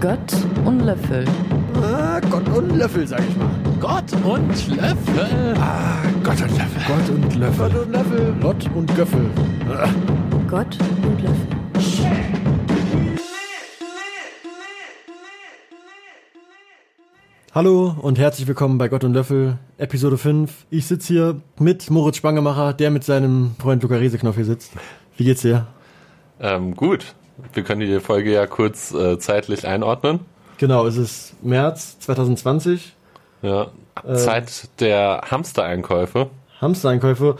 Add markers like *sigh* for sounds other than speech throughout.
Gott und Löffel. Ah, Gott und Löffel, sag ich mal. Gott und Löffel. Ah, Gott und Löffel. Gott und Löffel. Gott und Löffel. Lott und Göffel. Ah. Gott und Löffel. Hallo und herzlich willkommen bei Gott und Löffel, Episode 5. Ich sitze hier mit Moritz Spangemacher, der mit seinem Freund Luca Reseknopf hier sitzt. Wie geht's dir? Ähm, gut. Wir können die Folge ja kurz äh, zeitlich einordnen. Genau, es ist März 2020. Ja. Äh. Zeit der Hamstereinkäufe. Hamstereinkäufe.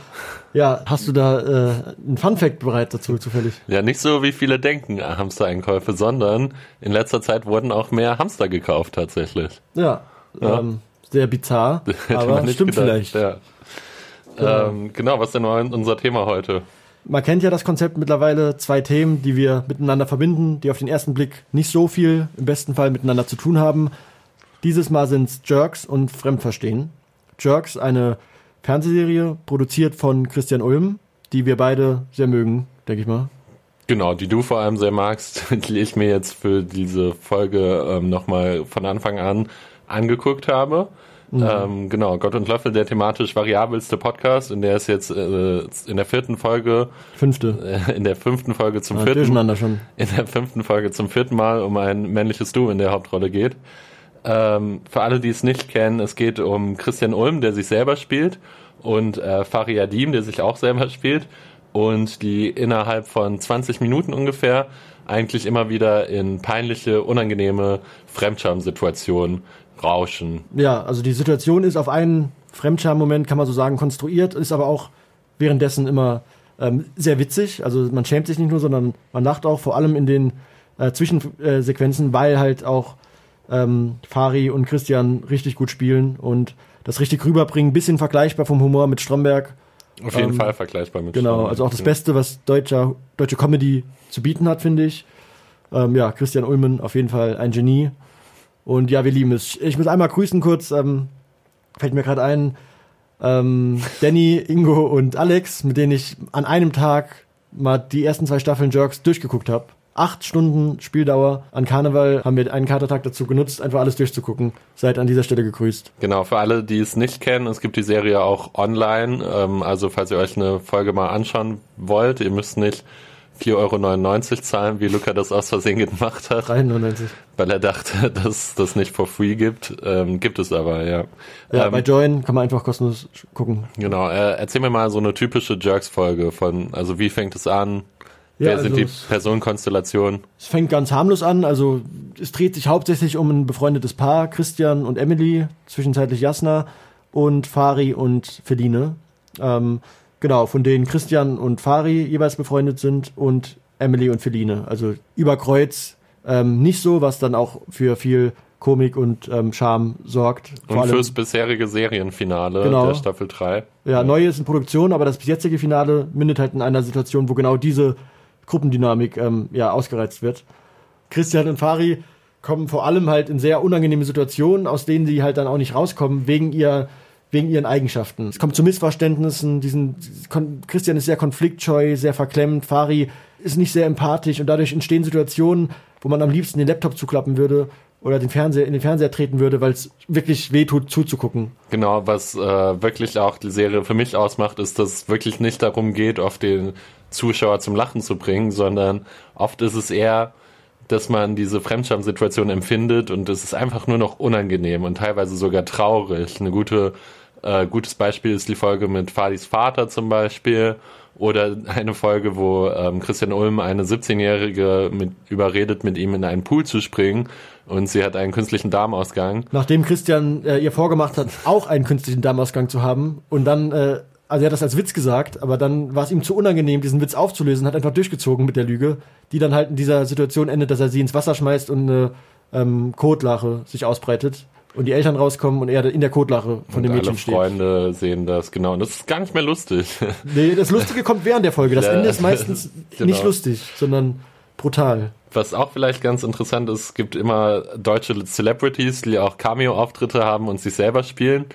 Ja, hast du da äh, einen Funfact bereit dazu zufällig? Ja, nicht so wie viele denken äh, Hamstereinkäufe, sondern in letzter Zeit wurden auch mehr Hamster gekauft tatsächlich. Ja, Ja. Ähm, sehr bizarr, *laughs* aber stimmt gedacht. vielleicht. Ja. Ähm, genau, was denn war unser Thema heute? Man kennt ja das Konzept mittlerweile, zwei Themen, die wir miteinander verbinden, die auf den ersten Blick nicht so viel, im besten Fall miteinander zu tun haben. Dieses Mal sind es Jerks und Fremdverstehen. Jerks, eine Fernsehserie, produziert von Christian Ulm, die wir beide sehr mögen, denke ich mal. Genau, die du vor allem sehr magst, *laughs* die ich mir jetzt für diese Folge ähm, nochmal von Anfang an angeguckt habe. Mhm. Ähm, genau, Gott und Löffel, der thematisch variabelste Podcast, in der es jetzt äh, in der vierten Folge, Fünfte. äh, in der fünften Folge zum Ja, vierten, durcheinander schon. in der fünften Folge zum vierten Mal um ein männliches Du in der Hauptrolle geht. Ähm, für alle, die es nicht kennen, es geht um Christian Ulm, der sich selber spielt, und äh, Fari Adim, der sich auch selber spielt, und die innerhalb von 20 Minuten ungefähr eigentlich immer wieder in peinliche, unangenehme Fremdscham-Situationen rauschen. Ja, also die Situation ist auf einen Fremdscham-Moment, kann man so sagen, konstruiert, ist aber auch währenddessen immer ähm, sehr witzig. Also man schämt sich nicht nur, sondern man lacht auch, vor allem in den äh, Zwischensequenzen, weil halt auch ähm, Fari und Christian richtig gut spielen und das richtig rüberbringen. Bisschen vergleichbar vom Humor mit Stromberg. Auf jeden Ähm, Fall vergleichbar mit Genau, Stromberg. also auch das Beste, was deutscher, deutsche Comedy zu bieten hat, finde ich. Ähm, ja, Christian Ulmen auf jeden Fall ein Genie. Und ja, wir lieben es. Ich muss einmal grüßen kurz, ähm, fällt mir gerade ein, ähm, Danny, Ingo und Alex, mit denen ich an einem Tag mal die ersten zwei Staffeln Jerks durchgeguckt habe. Acht Stunden Spieldauer an Karneval haben wir einen Katertag dazu genutzt, einfach alles durchzugucken. Seid an dieser Stelle gegrüßt. Genau, für alle, die es nicht kennen, es gibt die Serie auch online. Ähm, also falls ihr euch eine Folge mal anschauen wollt, ihr müsst nicht 4,99 Euro zahlen, wie Luca das aus Versehen gemacht hat, 93. weil er dachte, *laughs* dass das nicht for free gibt. Ähm, gibt es aber, ja. Ja, ähm, bei Join kann man einfach kostenlos gucken. genau, äh, erzähl mir mal so eine typische Jerks-Folge von, also wie fängt es an? Ja, Wer sind also die Personenkonstellationen? Es fängt ganz harmlos an, also es dreht sich hauptsächlich um ein befreundetes Paar, Christian und Emily, zwischenzeitlich Jasna und Fari und Feline. Ähm, genau, von denen Christian und Fari jeweils befreundet sind und Emily und Feline. Also über Kreuz ähm, nicht so, was dann auch für viel Komik und ähm, Charme sorgt. Und fürs bisherige Serienfinale Genau. der Staffel 3. Ja, neue ist in Produktion, aber das bis jetzige Finale mündet halt in einer Situation, wo genau diese Gruppendynamik ähm, ja, ausgereizt wird. Christian und Fari kommen vor allem halt in sehr unangenehme Situationen, aus denen sie halt dann auch nicht rauskommen, wegen ihr wegen ihren Eigenschaften. Es kommt zu Missverständnissen, diesen Christian ist sehr konfliktscheu, sehr verklemmt, Fari ist nicht sehr empathisch und dadurch entstehen Situationen, wo man am liebsten den Laptop zuklappen würde oder den Fernseher in den Fernseher treten würde, weil es wirklich wehtut zuzugucken. Genau, was äh, wirklich auch die Serie für mich ausmacht, ist, dass es wirklich nicht darum geht, auf den Zuschauer zum Lachen zu bringen, sondern oft ist es eher, dass man diese Fremdscham-Situation empfindet und es ist einfach nur noch unangenehm und teilweise sogar traurig. Eine gute, äh, gutes Beispiel ist die Folge mit Fadis Vater zum Beispiel oder eine Folge, wo ähm, Christian Ulm eine 17-Jährige mit, überredet, mit ihm in einen Pool zu springen und sie hat einen künstlichen Darmausgang. Nachdem Christian äh, ihr vorgemacht hat, auch einen künstlichen Darmausgang zu haben und dann, äh, also er hat das als Witz gesagt, aber dann war es ihm zu unangenehm, diesen Witz aufzulösen, hat einfach durchgezogen mit der Lüge, die dann halt in dieser Situation endet, dass er sie ins Wasser schmeißt und eine ähm, Kotlache sich ausbreitet und die Eltern rauskommen und er in der Kotlache von dem und Mädchen alle steht. Freunde sehen das, genau. Und das ist gar nicht mehr lustig. *laughs* Nee, das Lustige kommt während der Folge. Das Ja, Ende ist meistens *laughs* genau. nicht lustig, sondern brutal. Was auch vielleicht ganz interessant ist, es gibt immer deutsche Celebrities, die auch Cameo-Auftritte haben und sich selber spielen.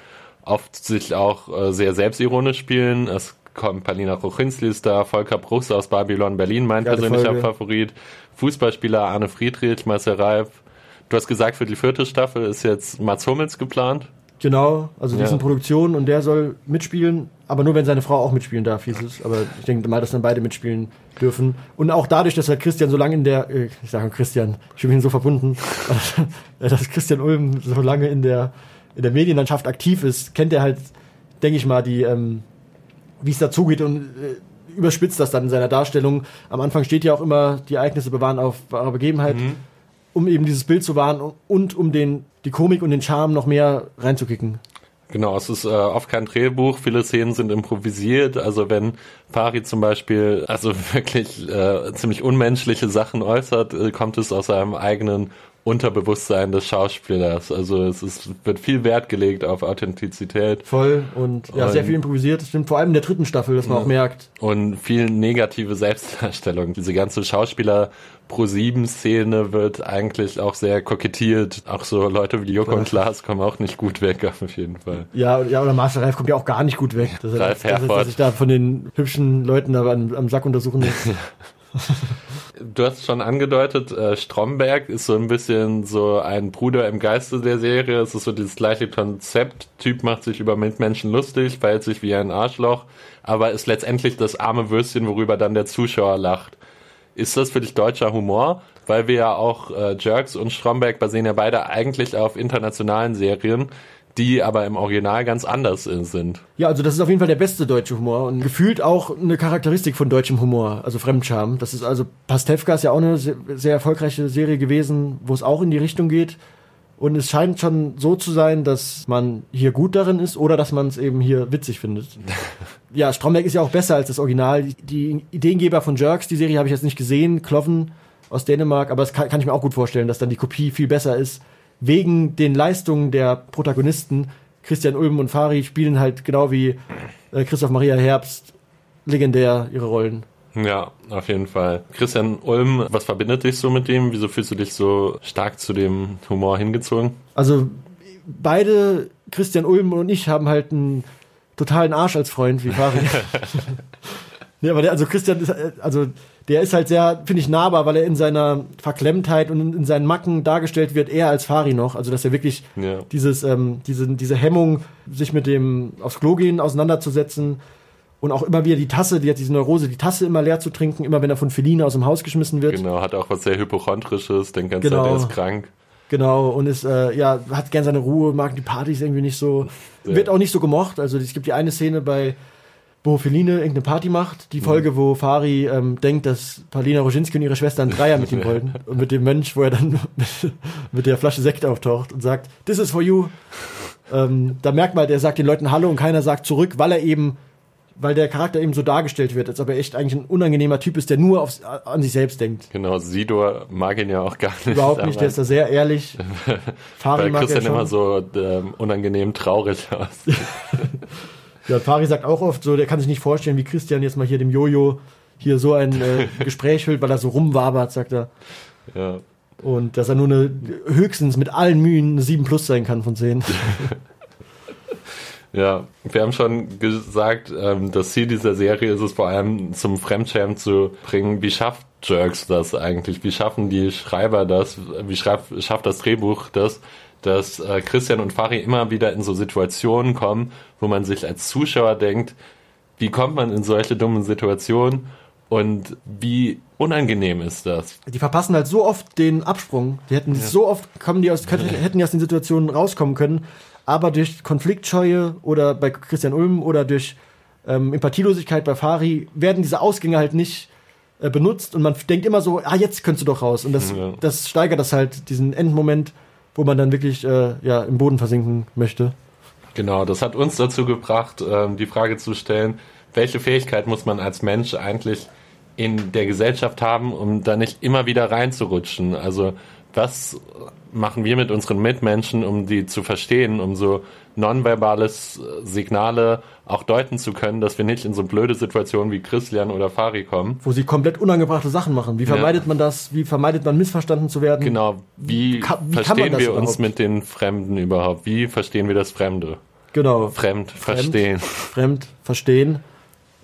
Oft sich auch äh, sehr selbstironisch spielen. Es kommt Palina Rochinski ist da, Volker Bruchs aus Babylon Berlin, mein Geile persönlicher Folge. Favorit. Fußballspieler Arne Friedrich, Marcel Reif, Du hast gesagt, für die vierte Staffel ist jetzt Mats Hummels geplant. Genau, also die Ja. sind Produktion und der soll mitspielen, aber nur wenn seine Frau auch mitspielen darf, hieß es. Aber ich denke mal, dass dann beide mitspielen dürfen. Und auch dadurch, dass halt Christian so lange in der, äh, ich sage Christian, ich bin so verbunden, *laughs* dass Christian Ulm so lange in der, in der Medienlandschaft aktiv ist, kennt er halt, denke ich mal, die, ähm, wie es dazugeht und äh, überspitzt das dann in seiner Darstellung. Am Anfang steht ja auch immer, die Ereignisse bewahren auf wahre Begebenheit, um eben dieses Bild zu wahren und um den, die Komik und den Charme noch mehr reinzukicken. Genau, es ist äh, oft kein Drehbuch, viele Szenen sind improvisiert. Also wenn Fari zum Beispiel also *laughs* wirklich äh, ziemlich unmenschliche Sachen äußert, äh, kommt es aus seinem eigenen Unterbewusstsein des Schauspielers. Also es ist, wird viel Wert gelegt auf Authentizität Voll und ja, Und- sehr viel improvisiert. Das stimmt vor allem in der dritten Staffel, dass man auch merkt. und viel negative Selbstdarstellung. Diese ganze Schauspieler Pro 7 Szene wird eigentlich auch sehr kokettiert. Auch so Leute wie Joko und Klaas kommen auch nicht gut weg auf jeden Fall. Ja, ja, oder Master Ralf kommt ja auch gar nicht gut weg. Dass Ralf dass, er- dass er sich da von den hübschen Leuten da am, am Sack untersuchen lässt. *laughs* *laughs* Du hast schon angedeutet, äh, Stromberg ist so ein bisschen so ein Bruder im Geiste der Serie. Es ist so dieses gleiche Konzept. Typ macht sich über Mitmenschen lustig, verhält sich wie ein Arschloch, aber ist letztendlich das arme Würstchen, worüber dann der Zuschauer lacht. Ist das für dich deutscher Humor? Weil wir ja auch äh, Jerks und Stromberg basieren ja beide eigentlich auf internationalen Serien, die aber im Original ganz anders sind. Ja, also das ist auf jeden Fall der beste deutsche Humor und gefühlt auch eine Charakteristik von deutschem Humor, also Fremdscham. Das ist also Pastewka ist ja auch eine sehr, sehr erfolgreiche Serie gewesen, wo es auch in die Richtung geht. Und es scheint schon so zu sein, dass man hier gut darin ist oder dass man es eben hier witzig findet. *laughs* ja, Stromberg ist ja auch besser als das Original. Die- Die Ideengeber von Jerks, die Serie habe ich jetzt nicht gesehen, Kloven aus Dänemark, aber das kann, kann ich mir auch gut vorstellen, dass dann die Kopie viel besser ist. Wegen den Leistungen der Protagonisten. Christian Ulm und Fari spielen halt genau wie äh, Christoph Maria Herbst legendär ihre Rollen. Ja, auf jeden Fall. Christian Ulm, was verbindet dich so mit dem? Wieso fühlst du dich so stark zu dem Humor hingezogen? Also beide, Christian Ulm und ich, haben halt einen totalen Arsch als Freund, wie Fari. *laughs* *laughs* nee, aber der, also Christian ist, äh, also der ist halt sehr, finde ich, nahbar, weil er in seiner Verklemmtheit und in, in seinen Macken dargestellt wird, eher als Fari noch. Also dass er wirklich Ja. dieses, ähm, diese, diese Hemmung, sich mit dem aufs Klo gehen auseinanderzusetzen und auch immer wieder die Tasse, die hat diese Neurose, die Tasse immer leer zu trinken, immer wenn er von Feline aus dem Haus geschmissen wird. Genau, hat auch was sehr Hypochondrisches, denkt ganz Genau. Er ist krank. Genau, und ist, äh, ja, hat gern seine Ruhe, mag die Partys irgendwie nicht so. Ja. Wird auch nicht so gemocht. Also es gibt die eine Szene bei, wo Feline irgendeine Party macht. Die Folge, wo Fari ähm, denkt, dass Paulina Roginski und ihre Schwester einen Dreier mit ihm *laughs* wollten. Und mit dem Mönch, wo er dann mit, *laughs* mit der Flasche Sekt auftaucht und sagt, this is for you. Ähm, da merkt man, der sagt den Leuten Hallo und keiner sagt zurück, weil er eben, weil der Charakter eben so dargestellt wird, als ob er echt eigentlich ein unangenehmer Typ ist, der nur aufs, an sich selbst denkt. Genau, Sidor mag ihn ja auch gar nicht. Überhaupt nicht, der ist da sehr ehrlich. *laughs* Fari Weil mag Christian schon. immer so ähm, unangenehm traurig aus. Ja, Fari sagt auch oft so, der kann sich nicht vorstellen, wie Christian jetzt mal hier dem Jojo hier so ein äh, *laughs* Gespräch füllt, weil er so rumwabert, sagt er. ja. Und dass er nur eine, höchstens mit allen Mühen eine 7 plus sein kann von 10. *laughs* Ja, wir haben schon gesagt, ähm, das Ziel dieser Serie ist es vor allem zum Fremdschämen zu bringen. Wie schafft Jerks das eigentlich? Wie schaffen die Schreiber das? Wie schreibt, schafft das Drehbuch das, dass äh, Christian und Fari immer wieder in so Situationen kommen, wo man sich als Zuschauer denkt, wie kommt man in solche dummen Situationen und wie unangenehm ist das? Die verpassen halt so oft den Absprung. Die hätten so oft kommen die aus, könnten, hätten die aus den Situationen rauskommen können, aber durch Konfliktscheue oder bei Christian Ulm oder durch ähm, Empathielosigkeit bei Fari werden diese Ausgänge halt nicht äh, benutzt und man denkt immer so, ah, jetzt könntest du doch raus. Und das, Ja. das steigert das halt, diesen Endmoment, wo man dann wirklich äh, ja, im Boden versinken möchte. Genau, das hat uns dazu gebracht, ähm, die Frage zu stellen, welche Fähigkeit muss man als Mensch eigentlich in der Gesellschaft haben, um da nicht immer wieder reinzurutschen? Also was machen wir mit unseren Mitmenschen, um die zu verstehen, um so nonverbales äh, Signale auch deuten zu können, dass wir nicht in so blöde Situationen wie Christian oder Fari kommen? Wo sie komplett unangebrachte Sachen machen. Wie vermeidet man das? Wie vermeidet man missverstanden zu werden? Genau, wie, Ka- wie verstehen wir uns überhaupt? mit den Fremden überhaupt? Wie verstehen wir das Fremde? Genau. Fremd, verstehen. Fremd, verstehen.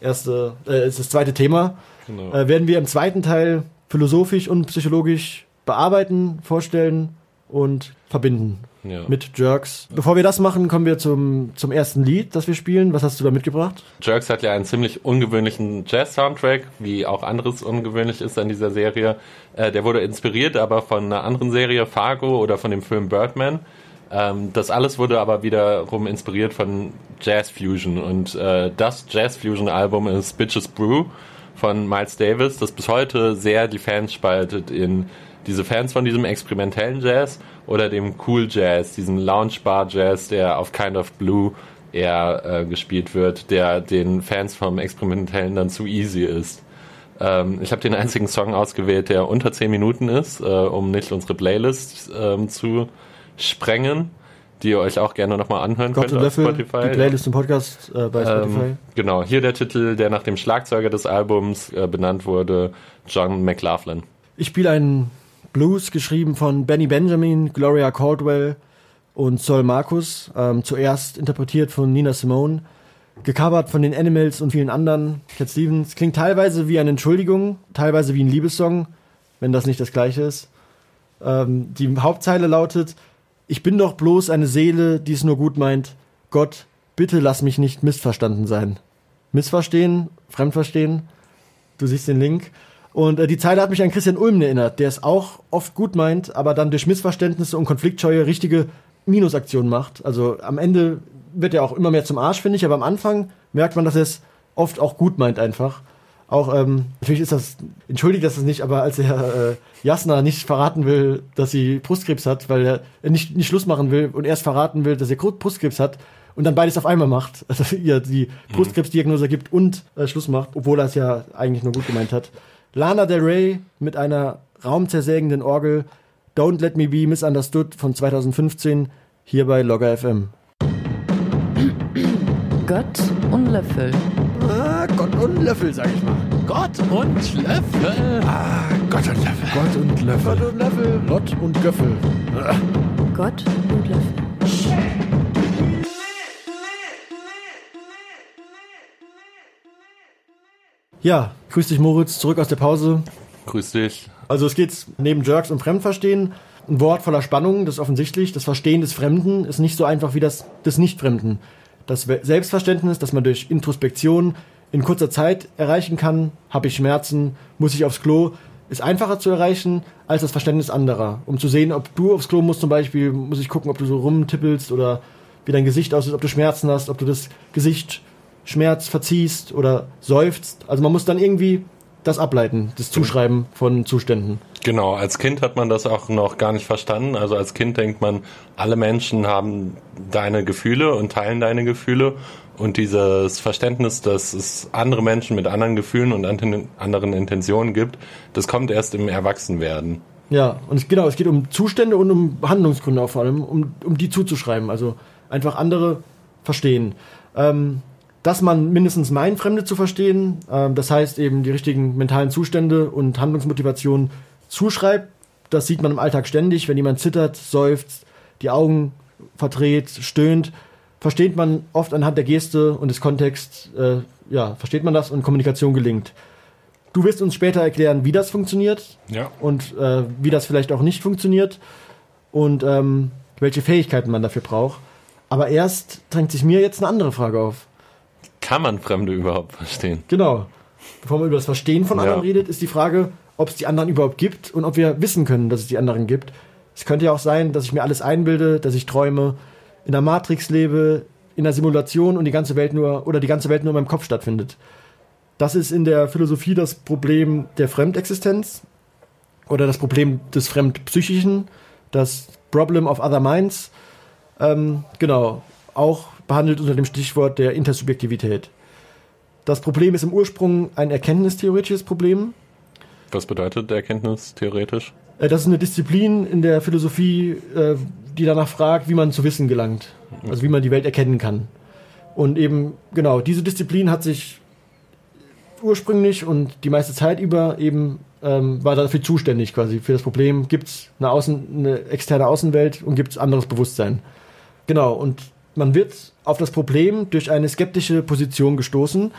Erste, äh, ist das zweite Thema. Genau. Äh, werden wir im zweiten Teil philosophisch und psychologisch bearbeiten, vorstellen und verbinden Ja. mit Jerks. Bevor wir das machen, kommen wir zum, zum ersten Lied, das wir spielen. Was hast du da mitgebracht? Jerks hat ja einen ziemlich ungewöhnlichen Jazz-Soundtrack, wie auch anderes ungewöhnlich ist an dieser Serie. Äh, der wurde inspiriert aber von einer anderen Serie, Fargo oder von dem Film Birdman. Ähm, das alles wurde aber wiederum inspiriert von Jazz Fusion und äh, das Jazz Fusion Album ist Bitches Brew von Miles Davis, das bis heute sehr die Fans spaltet in diese Fans von diesem experimentellen Jazz oder dem Cool Jazz, diesem Lounge Bar Jazz, der auf Kind of Blue eher äh, gespielt wird, der den Fans vom experimentellen dann zu easy ist. Ähm, ich habe den einzigen Song ausgewählt, der unter 10 Minuten ist, äh, um nicht unsere Playlist ähm, zu sprengen, die ihr euch auch gerne nochmal anhören Gott könnt auf Löffel, Spotify. die Playlist im Podcast äh, bei Spotify. Ähm, genau, hier der Titel, der nach dem Schlagzeuger des Albums äh, benannt wurde, John McLaughlin. Ich spiele einen Blues, geschrieben von Benny Benjamin, Gloria Caldwell und Sol Marcus. Ähm, zuerst interpretiert von Nina Simone, gecovert von den Animals und vielen anderen. Cat Stevens klingt teilweise wie eine Entschuldigung, teilweise wie ein Liebessong, wenn das nicht das gleiche ist. Ähm, die Hauptzeile lautet: Ich bin doch bloß eine Seele, die es nur gut meint. Gott, bitte lass mich nicht missverstanden sein. Missverstehen, Fremdverstehen. Du siehst den Link. Und äh, die Zeile hat mich an Christian Ulm erinnert, der es auch oft gut meint, aber dann durch Missverständnisse und Konfliktscheue richtige Minusaktionen macht. Also am Ende wird er auch immer mehr zum Arsch, finde ich, aber am Anfang merkt man, dass er es oft auch gut meint einfach. Auch, ähm, natürlich ist das, entschuldigt das nicht, aber als er äh, Jasna nicht verraten will, dass sie Brustkrebs hat, weil er nicht, nicht Schluss machen will und erst verraten will, dass er Brustkrebs hat und dann beides auf einmal macht, *laughs* also ihr die Brustkrebsdiagnose gibt und äh, Schluss macht, obwohl er es ja eigentlich nur gut gemeint hat. Lana Del Rey mit einer raumzersägenden Orgel Don't Let Me Be Misunderstood von 2015 hier bei Logger FM. Gott und Löffel. Ah, Gott und Löffel, sag ich mal. Gott und Löffel. Ah, Gott und Löffel. Gott und Löffel. Gott und Löffel. Gott und Göffel. Gott und Löffel. Ja, grüß dich Moritz, zurück aus der Pause. Grüß dich. Also es geht neben Jerks und Fremdverstehen ein Wort voller Spannung, das ist offensichtlich. Das Verstehen des Fremden ist nicht so einfach wie das des Nicht-Fremden. Das Selbstverständnis, das man durch Introspektion in kurzer Zeit erreichen kann, habe ich Schmerzen, muss ich aufs Klo, ist einfacher zu erreichen als das Verständnis anderer. Um zu sehen, ob du aufs Klo musst zum Beispiel, muss ich gucken, ob du so rumtippelst oder wie dein Gesicht aussieht, ob du Schmerzen hast, ob du das Gesicht Schmerz verziehst oder seufzt. Also man muss dann irgendwie das ableiten, das Zuschreiben von Zuständen. Genau, als Kind hat man das auch noch gar nicht verstanden. Also als Kind denkt man, alle Menschen haben deine Gefühle und teilen deine Gefühle. Und dieses Verständnis, dass es andere Menschen mit anderen Gefühlen und anderen Intentionen gibt, das kommt erst im Erwachsenwerden. Ja, und es, genau, es geht um Zustände und um Handlungsgründe auch vor allem, um, um die zuzuschreiben. Also einfach andere verstehen. Ähm, dass man mindestens meint, Fremde zu verstehen, ähm, das heißt eben die richtigen mentalen Zustände und Handlungsmotivationen zuschreibt, das sieht man im Alltag ständig, wenn jemand zittert, seufzt, die Augen verdreht, stöhnt, versteht man oft anhand der Geste und des Kontexts, äh, ja, versteht man das und Kommunikation gelingt. Du wirst uns später erklären, wie das funktioniert, Ja. und äh, wie das vielleicht auch nicht funktioniert und ähm, welche Fähigkeiten man dafür braucht. Aber erst drängt sich mir jetzt eine andere Frage auf. Kann man Fremde überhaupt verstehen? Genau. Bevor man über das Verstehen von Ja. anderen redet, ist die Frage, ob es die anderen überhaupt gibt und ob wir wissen können, dass es die anderen gibt. Es könnte ja auch sein, dass ich mir alles einbilde, dass ich träume, in der Matrix lebe, in der Simulation und die ganze Welt nur oder die ganze Welt nur in meinem Kopf stattfindet. Das ist in der Philosophie das Problem der Fremdexistenz oder das Problem des Fremdpsychischen, das Problem of Other Minds. Ähm, genau, auch behandelt unter dem Stichwort der Intersubjektivität. Das Problem ist im Ursprung ein erkenntnistheoretisches Problem. Was bedeutet Erkenntnis theoretisch? Äh, Das ist eine Disziplin in der Philosophie, äh, die danach fragt, wie man zu Wissen gelangt. Also wie man die Welt erkennen kann. Und eben, genau, diese Disziplin hat sich ursprünglich und die meiste Zeit über eben ähm, war dafür zuständig quasi für das Problem, gibt es eine, Außen, eine externe Außenwelt und gibt es anderes Bewusstsein. Genau, und man wird auf das Problem durch eine skeptische Position gestoßen,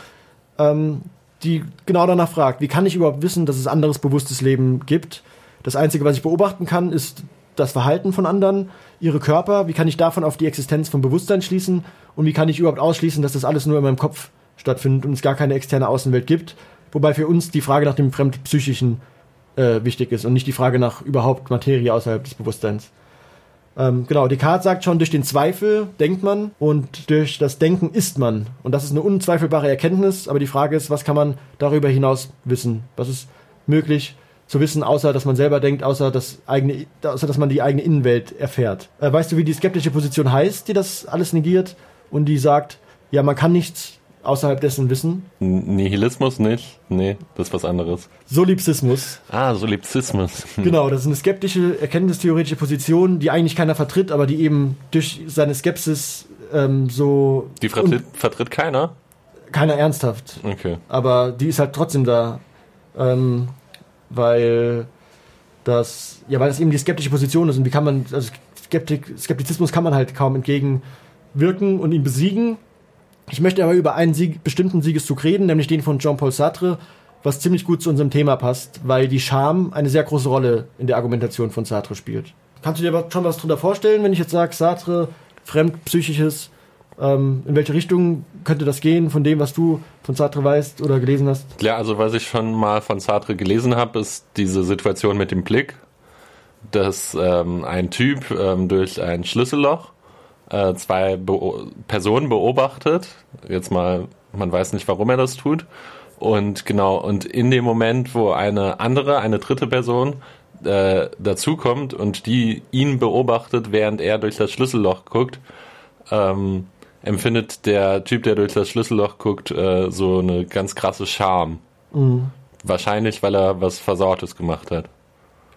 ähm, die genau danach fragt, wie kann ich überhaupt wissen, dass es anderes bewusstes Leben gibt? Das Einzige, was ich beobachten kann, ist das Verhalten von anderen, ihre Körper, wie kann ich davon auf die Existenz von Bewusstsein schließen und wie kann ich überhaupt ausschließen, dass das alles nur in meinem Kopf stattfindet und es gar keine externe Außenwelt gibt. Wobei für uns die Frage nach dem Fremdpsychischen äh, wichtig ist und nicht die Frage nach überhaupt Materie außerhalb des Bewusstseins. Ähm, genau, Descartes sagt schon, durch den Zweifel denkt man und durch das Denken ist man. Und das ist eine unzweifelbare Erkenntnis, aber die Frage ist, was kann man darüber hinaus wissen? Was ist möglich zu wissen, außer dass man selber denkt, außer, das eigene, außer dass man die eigene Innenwelt erfährt? Äh, weißt du, wie die skeptische Position heißt, die das alles negiert und die sagt, ja, man kann nichts außerhalb dessen wissen? Nihilismus nicht? Nee, das ist was anderes. Solipsismus. Ah, Solipsismus. Hm. Genau, das ist eine skeptische, erkenntnistheoretische Position, die eigentlich keiner vertritt, aber die eben durch seine Skepsis ähm, so Die vertritt, vertritt keiner? keiner ernsthaft. Okay. Aber die ist halt trotzdem da, ähm, weil das, ja, weil das eben die skeptische Position ist und wie kann man, also Skeptik, Skeptizismus kann man halt kaum entgegenwirken und ihn besiegen. Ich möchte aber über einen Sieg, bestimmten Siegeszug reden, nämlich den von Jean-Paul Sartre, was ziemlich gut zu unserem Thema passt, weil die Scham eine sehr große Rolle in der Argumentation von Sartre spielt. Kannst du dir aber schon was drunter vorstellen, wenn ich jetzt sage, Sartre, fremdpsychisches, ähm, in welche Richtung könnte das gehen von dem, was du von Sartre weißt oder gelesen hast? Ja, also was ich schon mal von Sartre gelesen habe, ist diese Situation mit dem Blick, dass ähm, ein Typ ähm, durch ein Schlüsselloch äh, zwei Beo Personen beobachtet. Jetzt mal, man weiß nicht, warum er das tut. Und genau, und in dem Moment, wo eine andere, eine dritte Person äh, dazukommt und die ihn beobachtet, während er durch das Schlüsselloch guckt, ähm, empfindet der Typ, der durch das Schlüsselloch guckt, äh, so eine ganz krasse Scham. Wahrscheinlich, weil er was Versautes gemacht hat.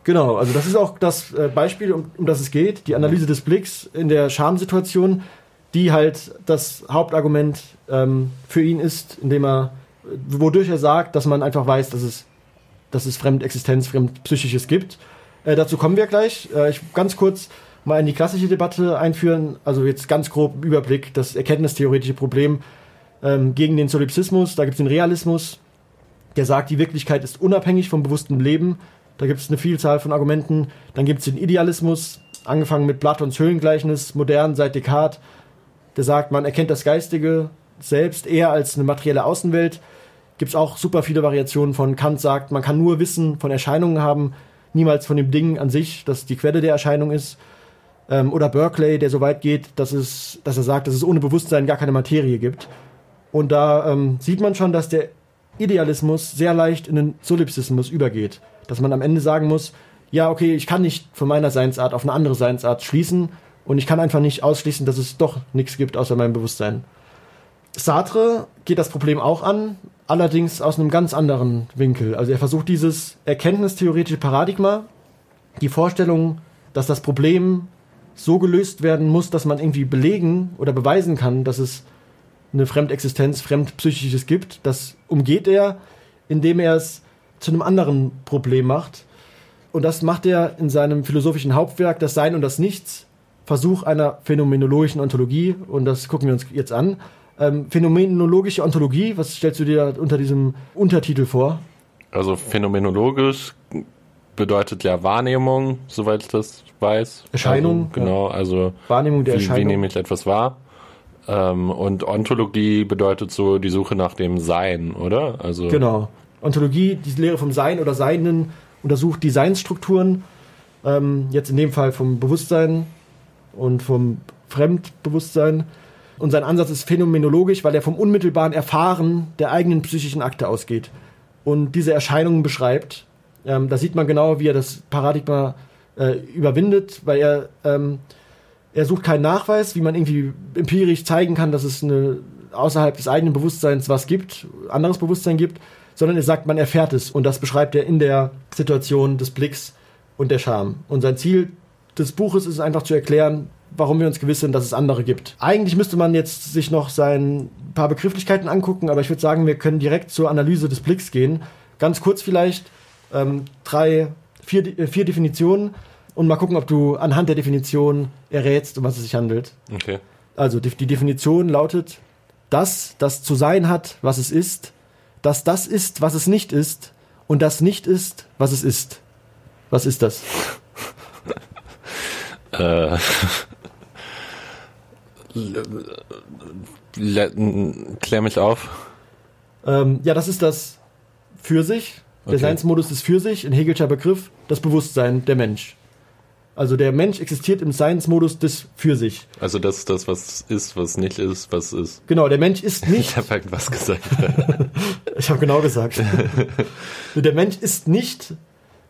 Genau, also das ist auch das äh, Beispiel, um, um das es geht, die Analyse des Blicks in der Schamsituation, die halt das Hauptargument ähm, für ihn ist, indem er, wodurch er sagt, dass man einfach weiß, dass es, dass es Fremdexistenz, Fremdpsychisches gibt. Äh, dazu kommen wir gleich. Äh, ich ganz kurz mal in die klassische Debatte einführen, also jetzt ganz grob Überblick, das erkenntnistheoretische Problem ähm, gegen den Solipsismus, da gibt es den Realismus, der sagt, die Wirklichkeit ist unabhängig vom bewussten Leben. Da gibt es eine Vielzahl von Argumenten. Dann gibt es den Idealismus, angefangen mit Platons Höhlengleichnis, modern seit Descartes, der sagt, man erkennt das Geistige selbst eher als eine materielle Außenwelt. Gibt es auch super viele Variationen von Kant sagt, man kann nur Wissen von Erscheinungen haben, niemals von dem Ding an sich, das die Quelle der Erscheinung ist. Ähm, oder Berkeley, der so weit geht, dass, es, dass er sagt, dass es ohne Bewusstsein gar keine Materie gibt. Und da ähm, sieht man schon, dass der Idealismus sehr leicht in den Solipsismus übergeht. Dass man am Ende sagen muss, ja, okay, ich kann nicht von meiner Seinsart auf eine andere Seinsart schließen und ich kann einfach nicht ausschließen, dass es doch nichts gibt außer meinem Bewusstsein. Sartre geht das Problem auch an, allerdings aus einem ganz anderen Winkel. Also er versucht dieses erkenntnistheoretische Paradigma, die Vorstellung, dass das Problem so gelöst werden muss, dass man irgendwie belegen oder beweisen kann, dass es eine Fremdexistenz, Fremdpsychisches gibt. Das umgeht er, indem er es zu einem anderen Problem macht. Und das macht er in seinem philosophischen Hauptwerk, das Sein und das Nichts, Versuch einer phänomenologischen Ontologie. Und das gucken wir uns jetzt an. Ähm, phänomenologische Ontologie, was stellst du dir unter diesem Untertitel vor? Also phänomenologisch bedeutet ja Wahrnehmung, soweit ich das weiß. Erscheinung, Also, genau, also Wahrnehmung der wie, wie Erscheinung. nehme ich etwas wahr? Ähm, und Ontologie bedeutet so die Suche nach dem Sein, oder? Also Genau. Ontologie, die Lehre vom Sein oder Seienden, untersucht die Seinsstrukturen, ähm, jetzt in dem Fall vom Bewusstsein und vom Fremdbewusstsein. Und sein Ansatz ist phänomenologisch, weil er vom unmittelbaren Erfahren der eigenen psychischen Akte ausgeht und diese Erscheinungen beschreibt. Ähm, da sieht man genau, wie er das Paradigma äh, überwindet, weil er, ähm, er sucht keinen Nachweis, wie man irgendwie empirisch zeigen kann, dass es eine, außerhalb des eigenen Bewusstseins was gibt, anderes Bewusstsein gibt, sondern er sagt, man erfährt es. Und das beschreibt er in der Situation des Blicks und der Scham. Und sein Ziel des Buches ist einfach zu erklären, warum wir uns gewiss sind, dass es andere gibt. Eigentlich müsste man jetzt sich noch sein paar Begrifflichkeiten angucken, aber ich würde sagen, wir können direkt zur Analyse des Blicks gehen. Ganz kurz vielleicht ähm, drei, vier, äh, vier Definitionen und mal gucken, ob du anhand der Definition errätst, um was es sich handelt. okay. Also die, die Definition lautet, das, das zu sein hat, was es ist, dass das ist, was es nicht ist und das nicht ist, was es ist. Was ist das? *laughs* Äh, klär mich auf. Ähm, ja, das ist das für sich. Der Okay. Seinsmodus ist für sich, ein Hegelscher Begriff, das Bewusstsein der Mensch. Also der Mensch existiert im Seinsmodus des für sich. Also das ist das, was ist, was nicht ist, was ist. Genau, der Mensch ist *laughs* nicht *laughs* Ich habe irgendwas gesagt. Ich habe genau gesagt. *laughs* der Mensch ist nicht,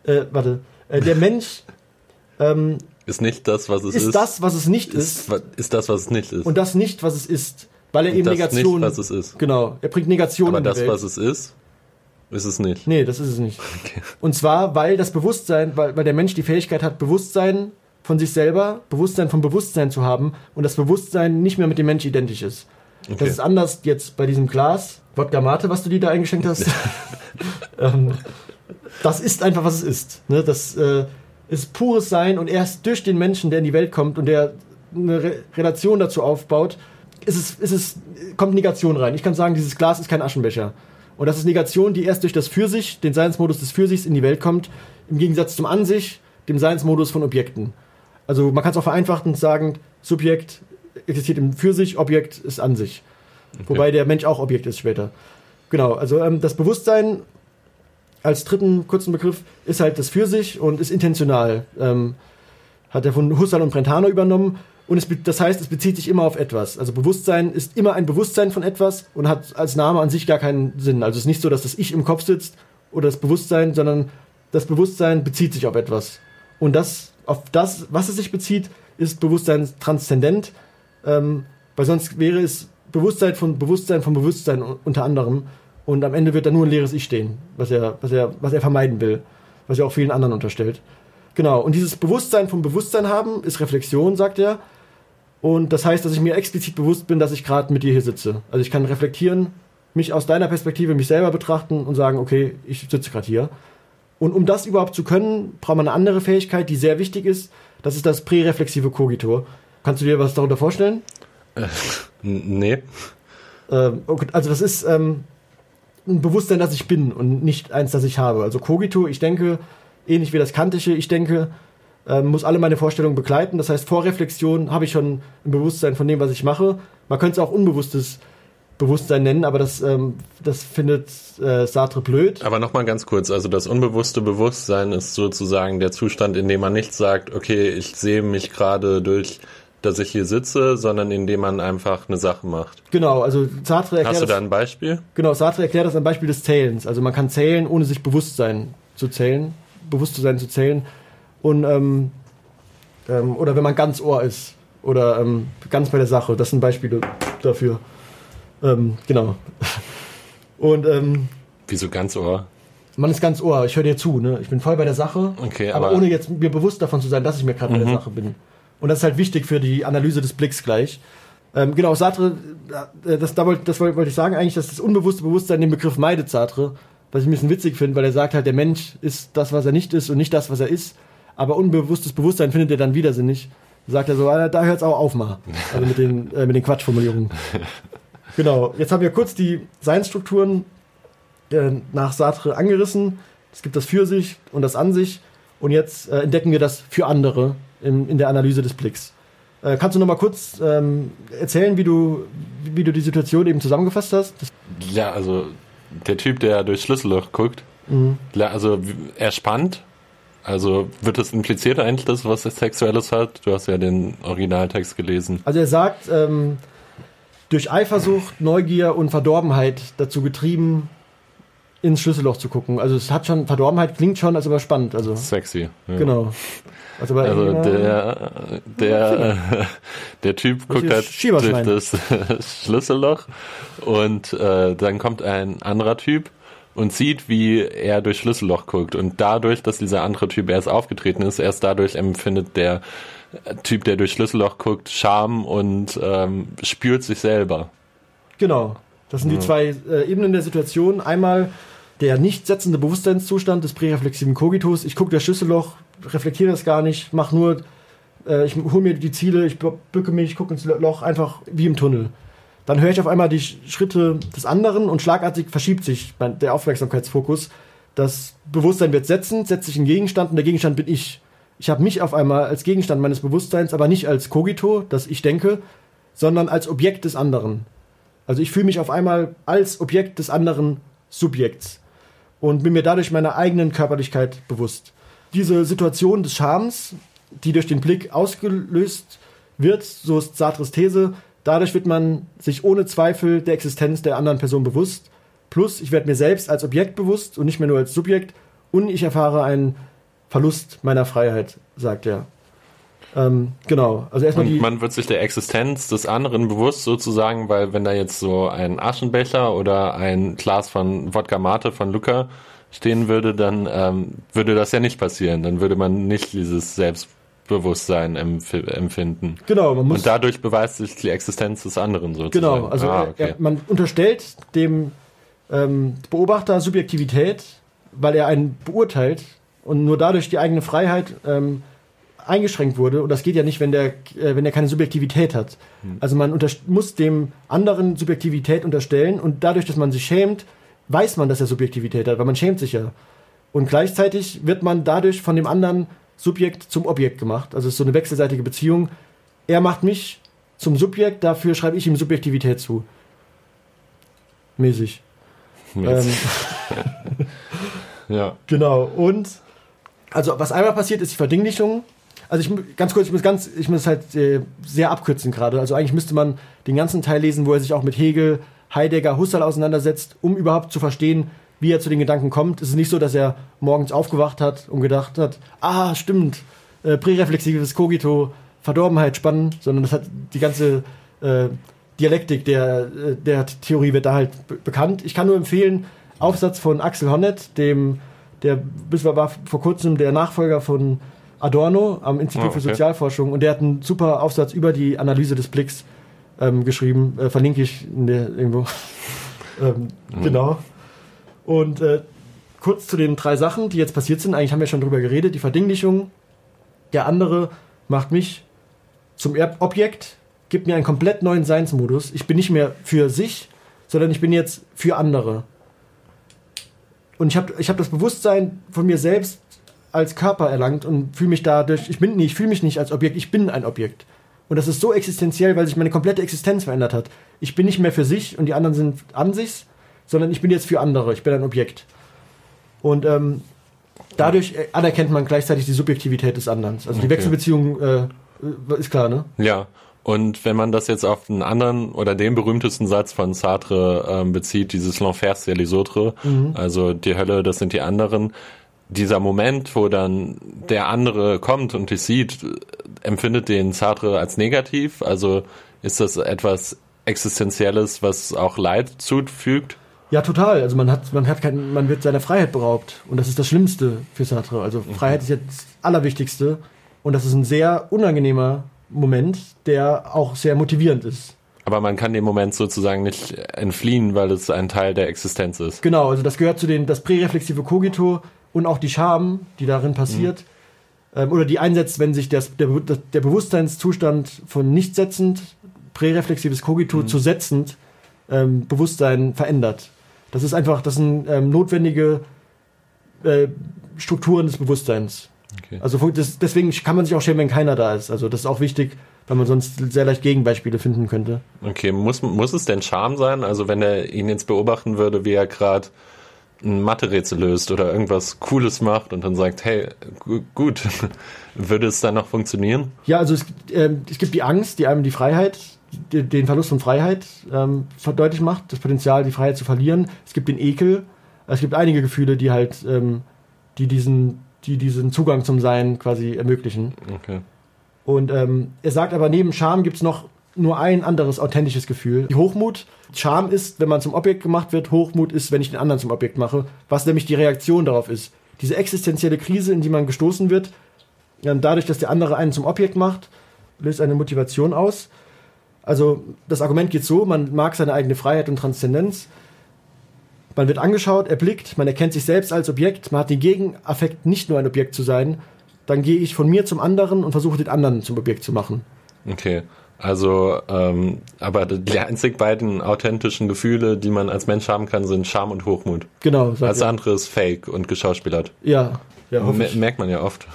äh, warte, äh, der Mensch ähm, Ist nicht das, was es ist, ist. das, was es nicht ist, ist, das, was es nicht ist. und das nicht, was es ist, weil er Und eben das Negation. nicht, was es ist. Genau, er bringt Negation Aber in die das, was es ist, ist es nicht. Nee, das ist es nicht. Okay. Und zwar, weil das Bewusstsein, weil, weil der Mensch die Fähigkeit hat, Bewusstsein von sich selber, Bewusstsein vom Bewusstsein zu haben und das Bewusstsein nicht mehr mit dem Mensch identisch ist. Das Okay. ist anders jetzt bei diesem Glas, Wodka Mate, was du dir da eingeschenkt hast. *laughs* ähm, das ist einfach, was es ist. Ne? Das äh, ist pures Sein und erst durch den Menschen, der in die Welt kommt und der eine Re Relation dazu aufbaut, ist es, ist es, kommt Negation rein. Ich kann sagen, dieses Glas ist kein Aschenbecher. Und das ist Negation, die erst durch das Für-sich, den Seinsmodus des Für-sichs in die Welt kommt, im Gegensatz zum An-sich, dem Seinsmodus von Objekten. Also man kann es auch vereinfachtend sagen, Subjekt existiert im Für-sich, Objekt ist an sich. Wobei der Mensch auch Objekt ist später. Genau, also ähm, das Bewusstsein als dritten kurzen Begriff ist halt das für sich und ist intentional. Ähm, hat er von Husserl und Brentano übernommen. Und es, das heißt, es bezieht sich immer auf etwas. Also Bewusstsein ist immer ein Bewusstsein von etwas und hat als Name an sich gar keinen Sinn. Also es ist nicht so, dass das Ich im Kopf sitzt oder das Bewusstsein, sondern das Bewusstsein bezieht sich auf etwas. Und das, auf das, was es sich bezieht, ist Bewusstsein transzendent. Ähm, weil sonst wäre es Bewusstsein von Bewusstsein von Bewusstsein unter anderem. Und am Ende wird da nur ein leeres Ich stehen, was er, was er, was er vermeiden will, was er auch vielen anderen unterstellt. Genau, und dieses Bewusstsein vom Bewusstsein haben ist Reflexion, sagt er. Und das heißt, dass ich mir explizit bewusst bin, dass ich gerade mit dir hier sitze. Also ich kann reflektieren, mich aus deiner Perspektive, mich selber betrachten und sagen, okay, ich sitze gerade hier. Und um das überhaupt zu können, braucht man eine andere Fähigkeit, die sehr wichtig ist. Das ist das präreflexive Kogito. Kannst du dir was darunter vorstellen? N nee. Ähm, okay, also das ist ähm, ein Bewusstsein, das ich bin und nicht eins, das ich habe. Also Kogito, ich denke, ähnlich wie das Kantische, ich denke, ähm, muss alle meine Vorstellungen begleiten. Das heißt, vor Reflexion habe ich schon ein Bewusstsein von dem, was ich mache. Man könnte es auch unbewusstes Bewusstsein nennen, aber das, ähm, das findet äh, Sartre blöd. Aber nochmal ganz kurz, also das unbewusste Bewusstsein ist sozusagen der Zustand, in dem man nicht sagt, okay, ich sehe mich gerade durch, dass ich hier sitze, sondern in dem man einfach eine Sache macht. Genau, also Sartre erklärt Hast du da ein Beispiel? genau, Sartre erklärt das am Beispiel des Zählens. Also man kann zählen, ohne sich bewusst sein zu zählen, bewusst zu sein zu zählen. Und ähm, ähm, oder wenn man ganz Ohr ist oder ähm, ganz bei der Sache. Das sind Beispiele dafür. Ähm, genau. *laughs* Und ähm, Wieso ganz Ohr? man ist ganz Ohr. Ich höre dir zu. Ne? Ich bin voll bei der Sache, Okay, aber, aber- ohne jetzt mir bewusst davon zu sein, dass ich mir gerade bei der Sache bin. Und das ist halt wichtig für die Analyse des Blicks gleich. Ähm, genau, Sartre, äh, das, da wollte, das wollte ich sagen eigentlich, dass das unbewusste Bewusstsein den Begriff meidet Sartre, was ich ein bisschen witzig finde, weil er sagt halt, der Mensch ist das, was er nicht ist und nicht das, was er ist. Aber unbewusstes Bewusstsein findet er dann widersinnig. Sagt er so, ah, da hört's auch auf mal. Also mit den, äh, mit den Quatschformulierungen. *laughs* Genau, jetzt haben wir kurz die Seinsstrukturen äh, nach Sartre angerissen. Es gibt das für sich und das an sich. Und jetzt äh, entdecken wir das für andere in, in der Analyse des Blicks. Äh, kannst du noch mal kurz ähm, erzählen, wie du, wie du die Situation eben zusammengefasst hast? Ja, also der Typ, der durch Schlüsselloch guckt, ja, also er spannt. Also wird das impliziert eigentlich das, was es Sexuelles hat? Du hast ja den Originaltext gelesen. also er sagt, ähm, durch Eifersucht, Neugier und Verdorbenheit dazu getrieben, ins Schlüsselloch zu gucken. Also es hat schon, Verdorbenheit klingt schon als überspannt. Also Sexy. Ja. genau. Also, Also der, der, *laughs* der Typ guckt halt durch das *laughs* Schlüsselloch und äh, dann kommt ein anderer Typ und sieht, wie er durch Schlüsselloch guckt. Und dadurch, dass dieser andere Typ erst aufgetreten ist, erst dadurch empfindet der Typ, der durch Schlüsselloch guckt, Scham und ähm, spürt sich selber. Genau. Das sind die zwei äh, Ebenen der Situation. Einmal der nicht setzende Bewusstseinszustand des präreflexiven Kogitus. Ich gucke das Schlüsselloch, reflektiere das gar nicht, mach nur, äh, ich hole mir die Ziele, ich bücke mich, ich gucke ins Loch, einfach wie im Tunnel. Dann höre ich auf einmal die Sch- Schritte des anderen und schlagartig verschiebt sich mein, der Aufmerksamkeitsfokus. Das Bewusstsein wird setzen, setzt sich ein Gegenstand und der Gegenstand bin ich. Ich habe mich auf einmal als Gegenstand meines Bewusstseins, aber nicht als Cogito, das ich denke, sondern als Objekt des anderen. Also ich fühle mich auf einmal als Objekt des anderen Subjekts und bin mir dadurch meiner eigenen Körperlichkeit bewusst. Diese Situation des Schams, die durch den Blick ausgelöst wird, so ist Sartres These, dadurch wird man sich ohne Zweifel der Existenz der anderen Person bewusst. Plus, ich werde mir selbst als Objekt bewusst und nicht mehr nur als Subjekt. Und ich erfahre einen Verlust meiner Freiheit, sagt er. Ähm, genau, also erstmal Und man wird sich der Existenz des anderen bewusst sozusagen, weil wenn da jetzt so ein Aschenbecher oder ein Glas von Wodka Mate von Luca stehen würde, dann ähm, würde das ja nicht passieren. Dann würde man nicht dieses Selbstbewusstsein empf empfinden. Genau, man muss. Und dadurch beweist sich die Existenz des anderen sozusagen. Genau, also ah, okay. er, man unterstellt dem ähm, Beobachter Subjektivität, weil er einen beurteilt und nur dadurch die eigene Freiheit ähm, eingeschränkt wurde. Und das geht ja nicht, wenn der, äh, wenn er keine Subjektivität hat. Also man muss dem anderen Subjektivität unterstellen und dadurch, dass man sich schämt, weiß man, dass er Subjektivität hat, weil man schämt sich ja. Und gleichzeitig wird man dadurch von dem anderen Subjekt zum Objekt gemacht. Also es ist so eine wechselseitige Beziehung. Er macht mich zum Subjekt, dafür schreibe ich ihm Subjektivität zu. Mäßig. Ähm, *laughs* ja. genau. Und also was einmal passiert, ist die Verdinglichung. Also ich ganz kurz, ich muss ganz, ich muss halt äh, sehr abkürzen gerade. Also eigentlich müsste man den ganzen Teil lesen, wo er sich auch mit Hegel, Heidegger, Husserl auseinandersetzt, um überhaupt zu verstehen, wie er zu den Gedanken kommt. Es ist nicht so, dass er morgens aufgewacht hat und gedacht hat, ah, stimmt, äh, präreflexives Cogito, Verdorbenheit, spannend, sondern das hat die ganze äh, Dialektik der, äh, der Theorie wird da halt be bekannt. Ich kann nur empfehlen, Aufsatz von Axel Honneth, dem, der bis war vor kurzem der Nachfolger von Adorno am Institut für okay. Sozialforschung und der hat einen super Aufsatz über die Analyse des Blicks ähm, geschrieben. Äh, verlinke ich in der, irgendwo. *laughs* ähm, Genau. Und äh, kurz zu den drei Sachen, die jetzt passiert sind. Eigentlich haben wir schon drüber geredet. Die Verdinglichung. Der andere macht mich zum Objekt, gibt mir einen komplett neuen Seinsmodus. Ich bin nicht mehr für sich, sondern ich bin jetzt für andere. Und ich habe ich hab das Bewusstsein von mir selbst als Körper erlangt und fühle mich dadurch, ich bin nicht, ich fühle mich nicht als Objekt, ich bin ein Objekt. Und das ist so existenziell, weil sich meine komplette Existenz verändert hat. Ich bin nicht mehr für sich und die anderen sind an sich, sondern ich bin jetzt für andere, ich bin ein Objekt. Und ähm, dadurch äh, anerkennt man gleichzeitig die Subjektivität des anderen. Also die Okay. Wechselbeziehung äh, äh, ist klar, ne? Ja, und wenn man das jetzt auf einen anderen oder den berühmtesten Satz von Sartre ähm, bezieht, dieses L'enfer c'est les autres, also die Hölle, das sind die anderen, dieser Moment, wo dann der andere kommt und dich sieht, empfindet den Sartre als negativ? Also ist das etwas Existenzielles, was auch Leid zufügt? Ja, total. Also man hat, man hat kein, man wird seiner Freiheit beraubt. Und das ist das Schlimmste für Sartre. Also Freiheit ist jetzt das Allerwichtigste. Und das ist ein sehr unangenehmer Moment, der auch sehr motivierend ist. Aber man kann dem Moment sozusagen nicht entfliehen, weil es ein Teil der Existenz ist. Genau, also das gehört zu den, das präreflexive Cogito und auch die Scham, die darin passiert. Ähm, oder die einsetzt, wenn sich das, der, der Bewusstseinszustand von nicht setzend, präreflexives Cogito zu setzend, ähm, Bewusstsein verändert. Das ist einfach, das sind ähm, notwendige äh, Strukturen des Bewusstseins. Okay. Also das, deswegen kann man sich auch schämen, wenn keiner da ist. Also das ist auch wichtig, weil man sonst sehr leicht Gegenbeispiele finden könnte. Okay, muss, muss es denn Charme sein? Also wenn er ihn jetzt beobachten würde, wie er gerade ein Mathe-Rätsel löst oder irgendwas Cooles macht und dann sagt, hey, gu gut, *laughs* würde es dann noch funktionieren? Ja, also es, ähm, es gibt die Angst, die einem die Freiheit, den Verlust von Freiheit ähm, deutlich macht, das Potenzial, die Freiheit zu verlieren. Es gibt den Ekel. Es gibt einige Gefühle, die halt, ähm, die diesen, die diesen Zugang zum Sein quasi ermöglichen. Okay. Und ähm, er sagt aber, neben Scham gibt es noch nur ein anderes authentisches Gefühl. Die Hochmut. Scham ist, wenn man zum Objekt gemacht wird. Hochmut ist, wenn ich den anderen zum Objekt mache. Was nämlich die Reaktion darauf ist. Diese existenzielle Krise, in die man gestoßen wird, ähm, dadurch, dass der andere einen zum Objekt macht, löst eine Motivation aus. Also das Argument geht so, man mag seine eigene Freiheit und Transzendenz. Man wird angeschaut, erblickt, man erkennt sich selbst als Objekt, man hat den Gegenaffekt, nicht nur ein Objekt zu sein. Dann gehe ich von mir zum anderen und versuche den anderen zum Objekt zu machen. Okay. Also, ähm, aber die einzig beiden authentischen Gefühle, die man als Mensch haben kann, sind Scham und Hochmut. Genau. Alles er. andere ist fake und geschauspielert. Ja, ja, hoffe Me ich. merkt man ja oft.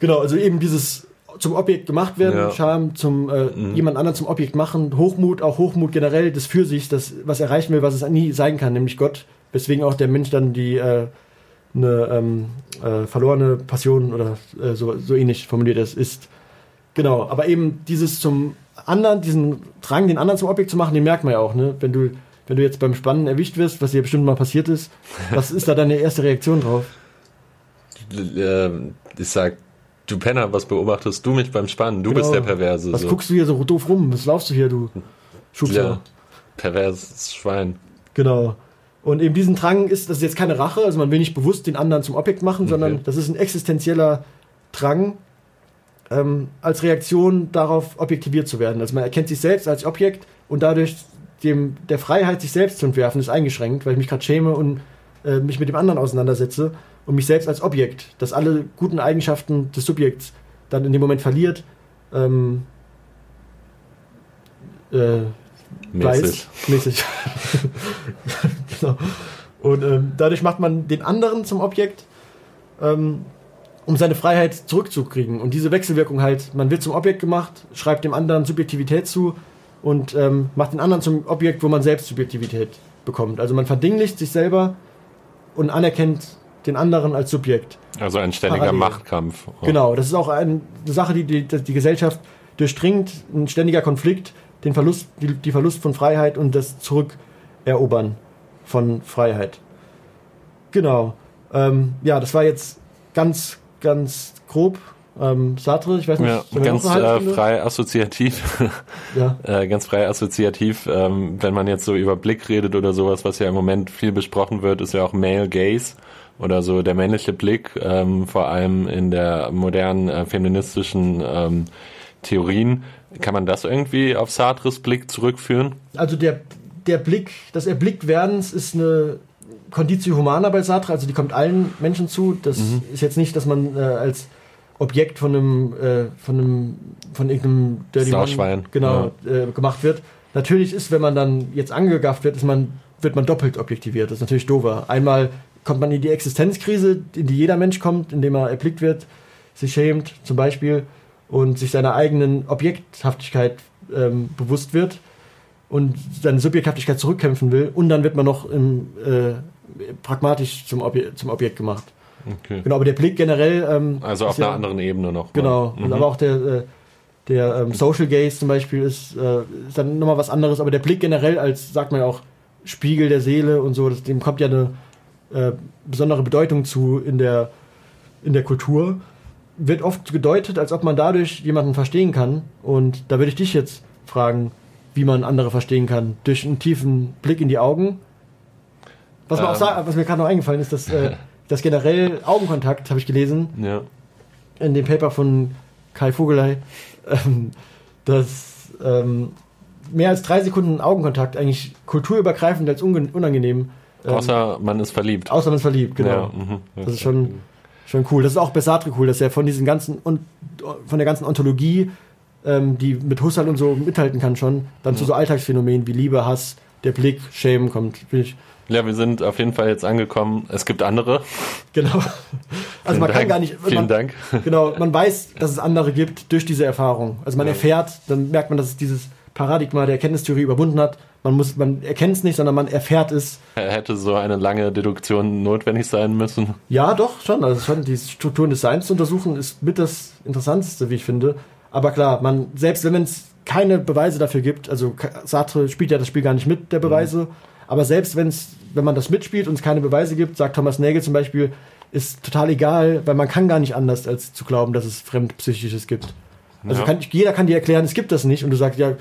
Genau, also eben dieses zum Objekt gemacht werden, Ja. Scham zum äh, Mhm. jemand anderen zum Objekt machen, Hochmut, auch Hochmut generell des für sich, das was erreichen will, was es nie sein kann, nämlich Gott. Weswegen auch der Mensch dann die äh, eine ähm, äh, verlorene Passion oder äh, so, so ähnlich formuliert es ist. Genau, aber eben dieses zum anderen, diesen Drang, den anderen zum Objekt zu machen, den merkt man ja auch, ne? Wenn du, wenn du jetzt beim Spannen erwischt wirst, was dir bestimmt mal passiert ist, was ist da deine erste Reaktion drauf? Ähm, ich sag, du Penner, was beobachtest du mich beim Spannen? Du Genau. bist der Perverse. Was so. guckst du hier so doof rum? Was laufst du hier, du Schubser? Ja, perverses Schwein. Genau. Und eben diesen Drang ist, das ist jetzt keine Rache, also man will nicht bewusst den anderen zum Objekt machen, sondern das ist ein existenzieller Drang, ähm, als Reaktion darauf objektiviert zu werden. Also man erkennt sich selbst als Objekt und dadurch dem, der Freiheit, sich selbst zu entwerfen, ist eingeschränkt, weil ich mich gerade schäme und äh, mich mit dem anderen auseinandersetze und mich selbst als Objekt, das alle guten Eigenschaften des Subjekts dann in dem Moment verliert, ähm, äh, Mäßig. Weiß, mäßig. *laughs* genau. Und ähm, dadurch macht man den anderen zum Objekt, ähm, um seine Freiheit zurückzukriegen. Und diese Wechselwirkung halt, man wird zum Objekt gemacht, schreibt dem anderen Subjektivität zu und ähm, macht den anderen zum Objekt, wo man selbst Subjektivität bekommt. Also man verdinglicht sich selber und anerkennt den anderen als Subjekt. Also ein ständiger Parallel. Machtkampf. Genau, das ist auch ein, eine Sache, die die, die Gesellschaft durchdringt, ein ständiger Konflikt, den Verlust, die, die Verlust von Freiheit und das Zurückerobern von Freiheit. Genau. Ähm, ja, das war jetzt ganz, ganz grob. Ähm, Sartre, ich weiß nicht, Ja, ganz äh, frei assoziativ. *laughs* Ja, *laughs* äh, ganz frei assoziativ, ähm, wenn man jetzt so über Blick redet oder sowas, was ja im Moment viel besprochen wird, ist ja auch Male Gaze oder so der männliche Blick, ähm, vor allem in der modernen äh, feministischen ähm, Theorien. Kann man das irgendwie auf Sartres Blick zurückführen? also der, der Blick, das Erblicktwerdens ist eine Conditio Humana bei Sartre, also die kommt allen Menschen zu. Das Mhm. ist jetzt nicht, dass man äh, als Objekt von einem, äh, von einem, von irgendeinem Dirty Sauschwein. Genau, äh, gemacht wird. Natürlich ist, wenn man dann jetzt angegafft wird, ist man, wird man doppelt objektiviert. Das ist natürlich doofer. Einmal kommt man in die Existenzkrise, in die jeder Mensch kommt, indem er erblickt wird, sich schämt zum Beispiel und sich seiner eigenen Objekthaftigkeit ähm, bewusst wird und seine Subjekthaftigkeit zurückkämpfen will und dann wird man noch im, äh, pragmatisch zum, Obje zum Objekt gemacht. Okay. Genau, aber der Blick generell. Ähm, Also auf ja, einer anderen Ebene noch. Genau, und Mhm. aber auch der, äh, der ähm, Social Gaze zum Beispiel ist, äh, ist dann nochmal was anderes, aber der Blick generell als, sagt man ja auch, Spiegel der Seele und so, das, dem kommt ja eine äh, besondere Bedeutung zu in der, in der Kultur. Wird oft gedeutet, als ob man dadurch jemanden verstehen kann. Und da würde ich dich jetzt fragen, wie man andere verstehen kann. Durch einen tiefen Blick in die Augen. Was, Ähm. sa- was mir gerade noch eingefallen ist, dass, äh, *laughs* dass generell Augenkontakt, habe ich gelesen, Ja. in dem Paper von Kai Vogelei, ähm, dass ähm, mehr als drei Sekunden Augenkontakt eigentlich kulturübergreifend als unangenehm, ähm, Außer man ist verliebt. außer man ist verliebt, genau. Ja, mhm. Das ist schon, schon cool. Das ist auch bei Sartre cool, dass er von diesen ganzen und von der ganzen Ontologie, ähm, die mit Husserl und so mithalten kann schon, dann zu so Alltagsphänomenen wie Liebe, Hass, der Blick, Schämen kommt. Finde ich. Ja, wir sind auf jeden Fall jetzt angekommen. Es gibt andere. Genau. *laughs* Also Vielen man kann Dank. gar nicht. Vielen man, Dank. Genau, man weiß, dass es andere gibt durch diese Erfahrung. Also man Ja. erfährt, dann merkt man, dass es dieses Paradigma der Erkenntnistheorie überwunden hat. Man muss, man erkennt es nicht, sondern man erfährt es. Hätte so eine lange Deduktion notwendig sein müssen. Ja, doch, schon. Also schon die Strukturen des Seins zu untersuchen, ist mit das Interessanteste, wie ich finde. Aber klar, man, selbst wenn es keine Beweise dafür gibt, also Sartre spielt ja das Spiel gar nicht mit der Beweise, aber selbst wenn es, wenn man das mitspielt und es keine Beweise gibt, sagt Thomas Nagel zum Beispiel, ist total egal, weil man kann gar nicht anders, als zu glauben, dass es Fremdpsychisches gibt. Also Ja. kann, jeder kann dir erklären, es gibt das nicht und du sagst, ja,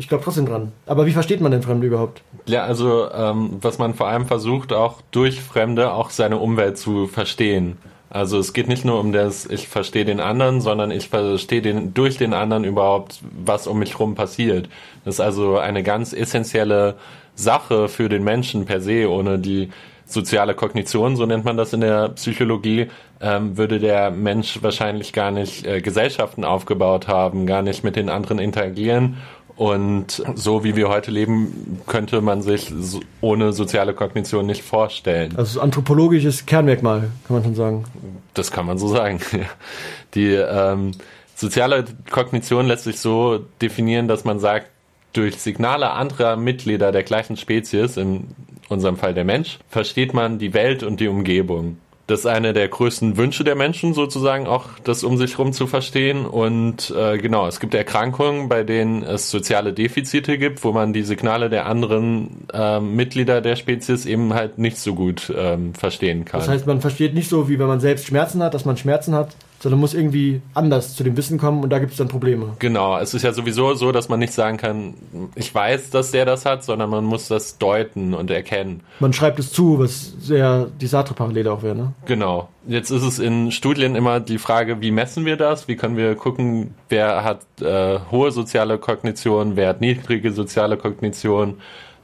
ich glaube trotzdem dran. Aber wie versteht man denn Fremde überhaupt? Ja, also ähm, was man vor allem versucht, auch durch Fremde auch seine Umwelt zu verstehen. Also es geht nicht nur um das, ich verstehe den anderen, sondern ich verstehe den durch den anderen überhaupt, was um mich rum passiert. Das ist also eine ganz essentielle Sache für den Menschen per se, ohne die soziale Kognition, so nennt man das in der Psychologie, ähm, würde der Mensch wahrscheinlich gar nicht äh, Gesellschaften aufgebaut haben, gar nicht mit den anderen interagieren. Und so wie wir heute leben, könnte man sich ohne soziale Kognition nicht vorstellen. Also anthropologisches Kernmerkmal, kann man schon sagen. Das kann man so sagen. *laughs* Die ähm, soziale Kognition lässt sich so definieren, dass man sagt, durch Signale anderer Mitglieder der gleichen Spezies, in unserem Fall der Mensch, versteht man die Welt und die Umgebung. Das ist eine der größten Wünsche der Menschen, sozusagen auch das um sich herum zu verstehen. Und äh, genau, es gibt Erkrankungen, bei denen es soziale Defizite gibt, wo man die Signale der anderen äh, Mitglieder der Spezies eben halt nicht so gut ähm, verstehen kann. Das heißt, man versteht nicht so, wie wenn man selbst Schmerzen hat, dass man Schmerzen hat, sondern muss irgendwie anders zu dem Wissen kommen und da gibt es dann Probleme. Genau, es ist ja sowieso so, dass man nicht sagen kann, ich weiß, dass der das hat, sondern man muss das deuten und erkennen. Man schreibt es zu, was sehr die Sartre-Parallele auch wäre, ne? Genau. Jetzt ist es in Studien immer die Frage, wie messen wir das? Wie können wir gucken, wer hat äh, hohe soziale Kognition, wer hat niedrige soziale Kognition?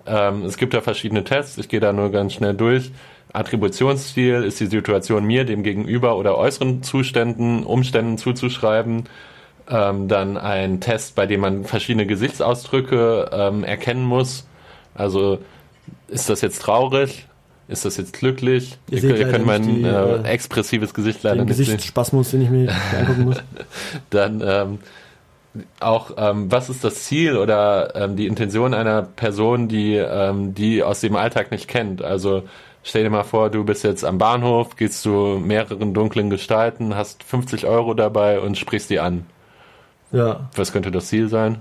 Ähm, es gibt da verschiedene Tests, ich gehe da nur ganz schnell durch. Attributionsstil ist die Situation mir, dem Gegenüber oder äußeren Zuständen, Umständen zuzuschreiben. Ähm, dann ein Test, bei dem man verschiedene Gesichtsausdrücke ähm, erkennen muss. Also ist das jetzt traurig? Ist das jetzt glücklich? Ihr Ihr, ihr könnt mein die, äh, äh, expressives Gesicht leider Den nicht sehen. Gesichtsspasmus, den ich mir *laughs* angucken muss. Dann ähm, auch, ähm, was ist das Ziel oder ähm, die Intention einer Person, die ähm, die aus dem Alltag nicht kennt? Also stell dir mal vor, du bist jetzt am Bahnhof, gehst zu mehreren dunklen Gestalten, hast 50 Euro dabei und sprichst die an. Ja, Was könnte das Ziel sein?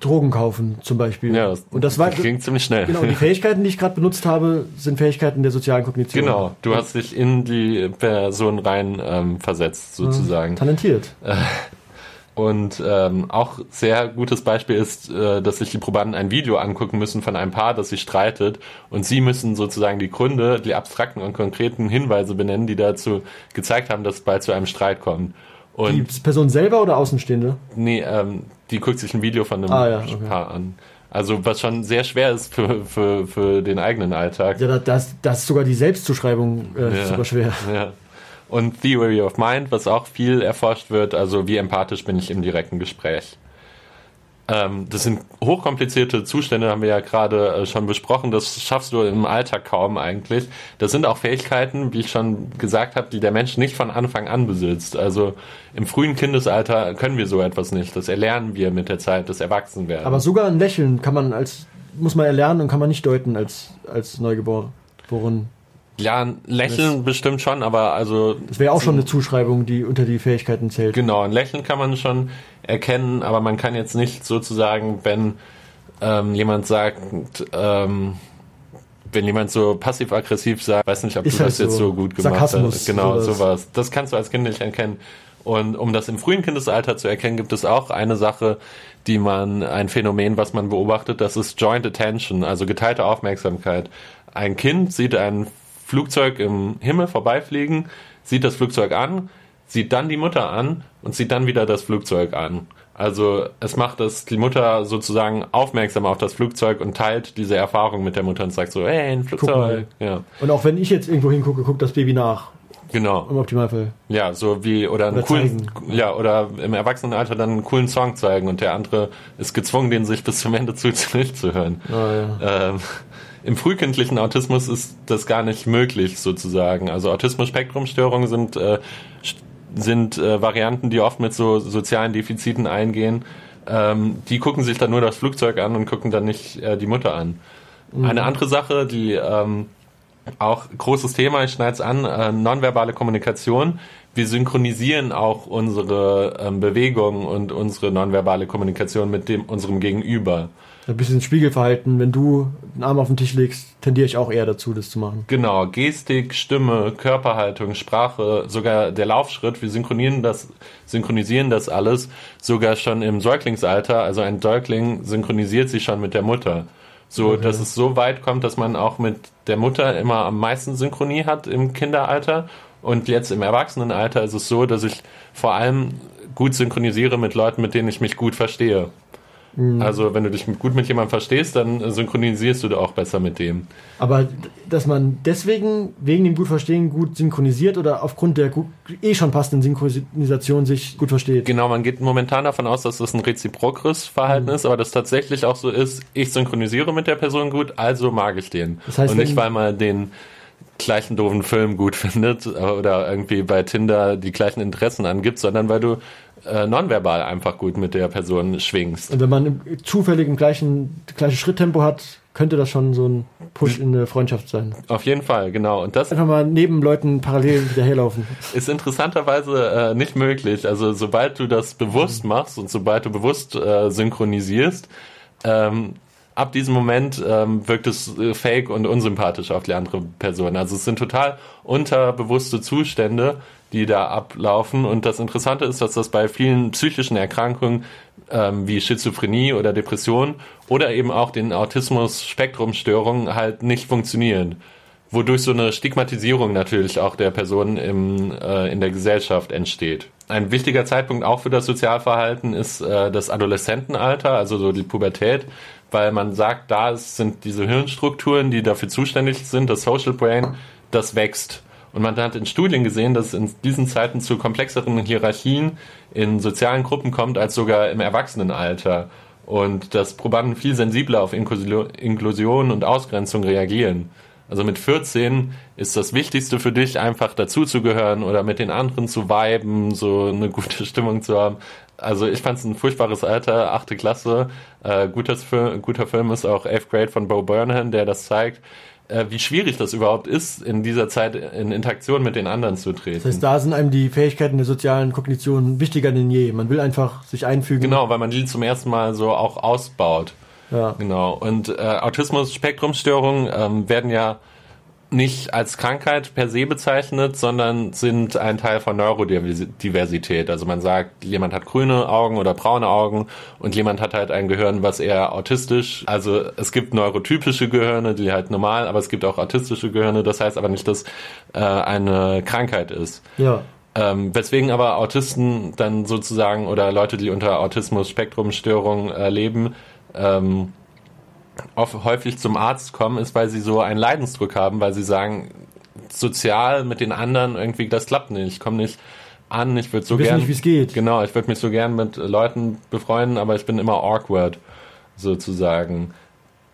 Drogen kaufen zum Beispiel. Ja, und das war klingt ziemlich schnell. genau die Fähigkeiten, die ich gerade benutzt habe, sind Fähigkeiten der sozialen Kognition. Genau, du hast dich in die Person rein ähm, versetzt, sozusagen. Talentiert. Und ähm, auch sehr gutes Beispiel ist, äh, dass sich die Probanden ein Video angucken müssen von einem Paar, das sich streitet. Und sie müssen sozusagen die Gründe, die abstrakten und konkreten Hinweise benennen, die dazu gezeigt haben, dass es bald zu einem Streit kommt. Die Und Person selber oder Außenstehende? nee, ähm, die guckt sich ein Video von einem Ah, ja, okay. Paar an. Also was schon sehr schwer ist für, für, für den eigenen Alltag. Ja, da- das, das ist sogar die Selbstzuschreibung äh, Ja. super schwer. Ja. Und Theory of Mind, was auch viel erforscht wird, also wie empathisch bin ich im direkten Gespräch. Ähm, das sind hochkomplizierte Zustände, haben wir ja gerade äh, schon besprochen. Das schaffst du im Alltag kaum eigentlich. Das sind auch Fähigkeiten, wie ich schon gesagt habe, die der Mensch nicht von Anfang an besitzt. Also im frühen Kindesalter können wir so etwas nicht. Das erlernen wir mit der Zeit des Erwachsenwerden. Aber sogar ein Lächeln kann man als, muss man erlernen und kann man nicht deuten als, als Neugeboren. Ja, ein Lächeln bestimmt schon, aber also Das wäre auch schon eine Zuschreibung, die unter die Fähigkeiten zählt. Genau, ein Lächeln kann man schon erkennen, aber man kann jetzt nicht sozusagen, wenn ähm, jemand sagt, ähm, wenn jemand so passiv-aggressiv sagt, weiß nicht, ob Ist du halt das jetzt so. so gut gemacht Sarkasmus, hast. Genau, sowas. sowas. Das kannst du als Kind nicht erkennen. Und um das im frühen Kindesalter zu erkennen, gibt es auch eine Sache, die man, ein Phänomen, was man beobachtet, das ist Joint Attention, also geteilte Aufmerksamkeit. Ein Kind sieht ein Flugzeug im Himmel vorbeifliegen, sieht das Flugzeug an, sieht dann die Mutter an und sieht dann wieder das Flugzeug an. Also es macht das die Mutter sozusagen aufmerksam auf das Flugzeug und teilt diese Erfahrung mit der Mutter und sagt so, hey, ein Flugzeug. Ja, Und auch wenn ich jetzt irgendwo hingucke, guckt das Baby nach. genau. Im Optimalfall. Ja, so wie oder einen Oder coolen, zeigen. ja oder im Erwachsenenalter dann einen coolen Song zeigen und der andere ist gezwungen, den sich bis zum Ende zu *laughs* durchzuhören. Ah, ja. Ähm, Im frühkindlichen Autismus ist das gar nicht möglich sozusagen. Also Autismus-Spektrum-Störungen sind äh, sind äh, Varianten, die oft mit so sozialen Defiziten eingehen. Ähm, die gucken sich dann nur das Flugzeug an und gucken dann nicht äh, die Mutter an. Eine andere Sache, die ähm, auch großes Thema, ich schneide es an, äh, nonverbale Kommunikation. Wir synchronisieren auch unsere ähm, Bewegungen und unsere nonverbale Kommunikation mit dem unserem Gegenüber. Ein bisschen Spiegelverhalten. Wenn du den Arm auf den Tisch legst, tendiere ich auch eher dazu, das zu machen. Genau, Gestik, Stimme, Körperhaltung, Sprache, sogar der Laufschritt, wir synchronisieren das, synchronisieren das alles sogar schon im Säuglingsalter. Also ein Säugling synchronisiert sich schon mit der Mutter. So, dass es so weit kommt, dass man auch mit der Mutter immer am meisten Synchronie hat im Kinderalter. Und jetzt im Erwachsenenalter ist es so, dass ich vor allem gut synchronisiere mit Leuten, mit denen ich mich gut verstehe. Also wenn du dich gut mit jemandem verstehst, dann synchronisierst du da auch besser mit dem. Aber dass man deswegen, wegen dem gut verstehen, gut synchronisiert oder aufgrund der gut, eh schon passenden Synchronisation sich gut versteht. Genau, man geht momentan davon aus, dass das ein reziprokes Verhalten ist, aber das tatsächlich auch so ist, ich synchronisiere mit der Person gut, also mag ich den. Das heißt, Und nicht, weil man den gleichen doofen Film gut *laughs* findet oder irgendwie bei Tinder die gleichen Interessen angibt, sondern weil du äh, nonverbal einfach gut mit der Person schwingst. Und wenn man zufällig im gleichen, gleiche Schritttempo hat, könnte das schon so ein Push in eine Freundschaft sein. Auf jeden Fall, genau. Und das Einfach mal neben Leuten parallel hinterherlaufen. *laughs* ist interessanterweise äh, nicht möglich. Also sobald du das bewusst machst und sobald du bewusst äh, synchronisierst, ähm, ab diesem Moment ähm, wirkt es äh, fake und unsympathisch auf die andere Person. Also es sind total unterbewusste Zustände, die da ablaufen. Und das Interessante ist, dass das bei vielen psychischen Erkrankungen ähm, wie Schizophrenie oder Depression oder eben auch den Autismus-Spektrumstörungen halt nicht funktioniert wodurch so eine Stigmatisierung natürlich auch der Person im, äh, in der Gesellschaft entsteht. Ein wichtiger Zeitpunkt auch für das Sozialverhalten ist äh, das Adoleszentenalter, also so die Pubertät, weil man sagt, da sind diese Hirnstrukturen, die dafür zuständig sind, das Social Brain, das wächst. Und man hat in Studien gesehen, dass es in diesen Zeiten zu komplexeren Hierarchien in sozialen Gruppen kommt als sogar im Erwachsenenalter. Und dass Probanden viel sensibler auf Inklusio- Inklusion und Ausgrenzung reagieren. Also mit 14 ist das Wichtigste für dich, einfach dazuzugehören oder mit den anderen zu viben, so eine gute *laughs* Stimmung zu haben. Also ich fand es ein furchtbares Alter, achte Klasse. Äh, gutes Film, guter Film ist auch Eighth Grade von Bo Burnham, der das zeigt, äh, wie schwierig das überhaupt ist, in dieser Zeit in Interaktion mit den anderen zu treten. Das heißt, da sind einem die Fähigkeiten der sozialen Kognition wichtiger denn je. Man will einfach sich einfügen. Genau, weil man die zum ersten Mal so auch ausbaut. Ja. Genau. Und äh, Autismus-Spektrumstörungen ähm, werden ja nicht als Krankheit per se bezeichnet, sondern sind ein Teil von Neurodiversität. Also man sagt, jemand hat grüne Augen oder braune Augen und jemand hat halt ein Gehirn, was eher autistisch. Also es gibt neurotypische Gehirne, die halt normal, aber es gibt auch autistische Gehirne. Das heißt aber nicht, dass äh, eine Krankheit ist. Ja. Ähm, weswegen aber Autisten dann sozusagen oder Leute, die unter Autismus-Spektrumstörungen äh, leben, ähm, oft, häufig zum Arzt kommen, ist, weil sie so einen Leidensdruck haben, weil sie sagen, sozial mit den anderen irgendwie, das klappt nicht, ich komme nicht an, ich würde so wissen gern... nicht, wie's geht. Genau, ich würde mich so gern mit Leuten befreunden, aber ich bin immer awkward, sozusagen.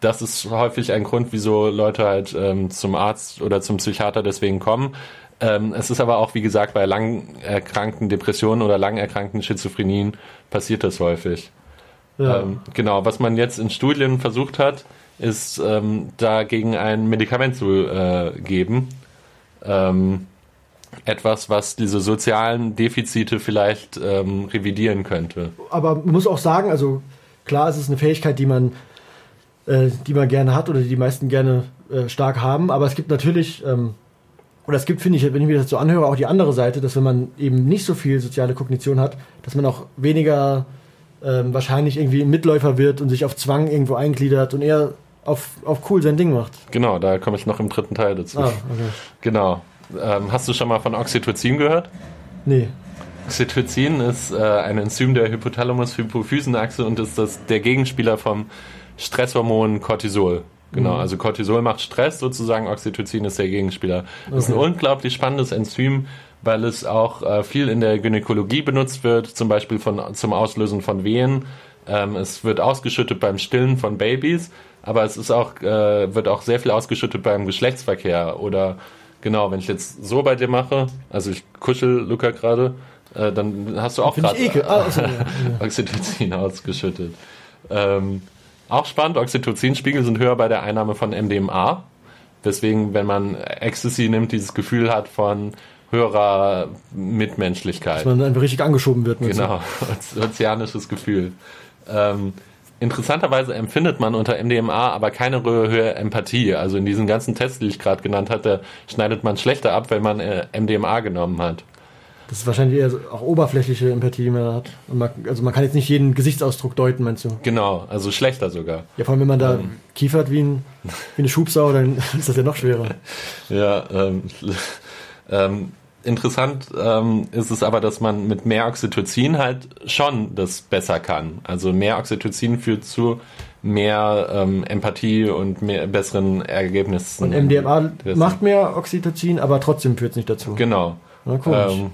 Das ist häufig ein Grund, wieso Leute halt ähm, zum Arzt oder zum Psychiater deswegen kommen. Ähm, es ist aber auch, wie gesagt, bei lang erkrankten Depressionen oder lang erkrankten Schizophrenien passiert das häufig. Ja. Ähm, genau, was man jetzt in Studien versucht hat, ist ähm, dagegen ein Medikament zu äh, geben. Ähm, etwas, was diese sozialen Defizite vielleicht ähm, revidieren könnte. aber man muss auch sagen, also klar, es ist eine Fähigkeit, die man, äh, die man gerne hat oder die die meisten gerne äh, stark haben, aber es gibt natürlich, ähm, oder es gibt, finde ich, wenn ich mir das so anhöre, auch die andere Seite, dass wenn man eben nicht so viel soziale Kognition hat, dass man auch weniger ähm, wahrscheinlich irgendwie Mitläufer wird und sich auf Zwang irgendwo eingliedert und eher auf, auf cool sein Ding macht. Genau, da komme ich noch im dritten Teil dazu. Ah, okay. Genau. Ähm, hast du schon mal von Oxytocin gehört? Nee. Oxytocin ist äh, ein Enzym der Hypothalamus-Hypophysenachse und ist das der Gegenspieler vom Stresshormon Cortisol. Genau, also Cortisol macht Stress sozusagen, Oxytocin ist der Gegenspieler. Das ist ein Okay. unglaublich spannendes Enzym, weil es auch äh, viel in der Gynäkologie benutzt wird, zum Beispiel von, zum Auslösen von Wehen. Ähm, es wird ausgeschüttet beim Stillen von Babys, aber es ist auch, äh, wird auch sehr viel ausgeschüttet beim Geschlechtsverkehr oder genau, wenn ich jetzt so bei dir mache, also ich kuschel Luca gerade, äh, dann hast du auch gerade ekel. Ah, achso, ja. *laughs* Oxytocin ausgeschüttet. Ähm, auch spannend, Oxytocinspiegel sind höher bei der Einnahme von MDMA. Deswegen, wenn man Ecstasy nimmt, dieses Gefühl hat von höherer Mitmenschlichkeit. Dass man einfach richtig angeschoben wird. mit so- Genau, *laughs* ozeanisches Gefühl. Ähm, interessanterweise empfindet man unter MDMA aber keine höhere Empathie. Also in diesen ganzen Tests, die ich gerade genannt hatte, schneidet man schlechter ab, wenn man äh, MDMA genommen hat. Das ist wahrscheinlich eher auch oberflächliche Empathie, die man hat. Man, also man kann jetzt nicht jeden Gesichtsausdruck deuten, meinst du? Genau, also schlechter sogar. Ja, vor allem wenn man da Ähm. kiefert wie, ein, wie eine Schubsau, dann *laughs* ist das ja noch schwerer. Ja, ähm, *laughs* ähm, interessant ähm, ist es aber, dass man mit mehr Oxytocin halt schon das besser kann. Also mehr Oxytocin führt zu mehr ähm, Empathie und mehr besseren Ergebnissen. Und MDMA macht mehr Oxytocin, aber trotzdem führt es nicht dazu. Genau. Na, komisch. Ähm,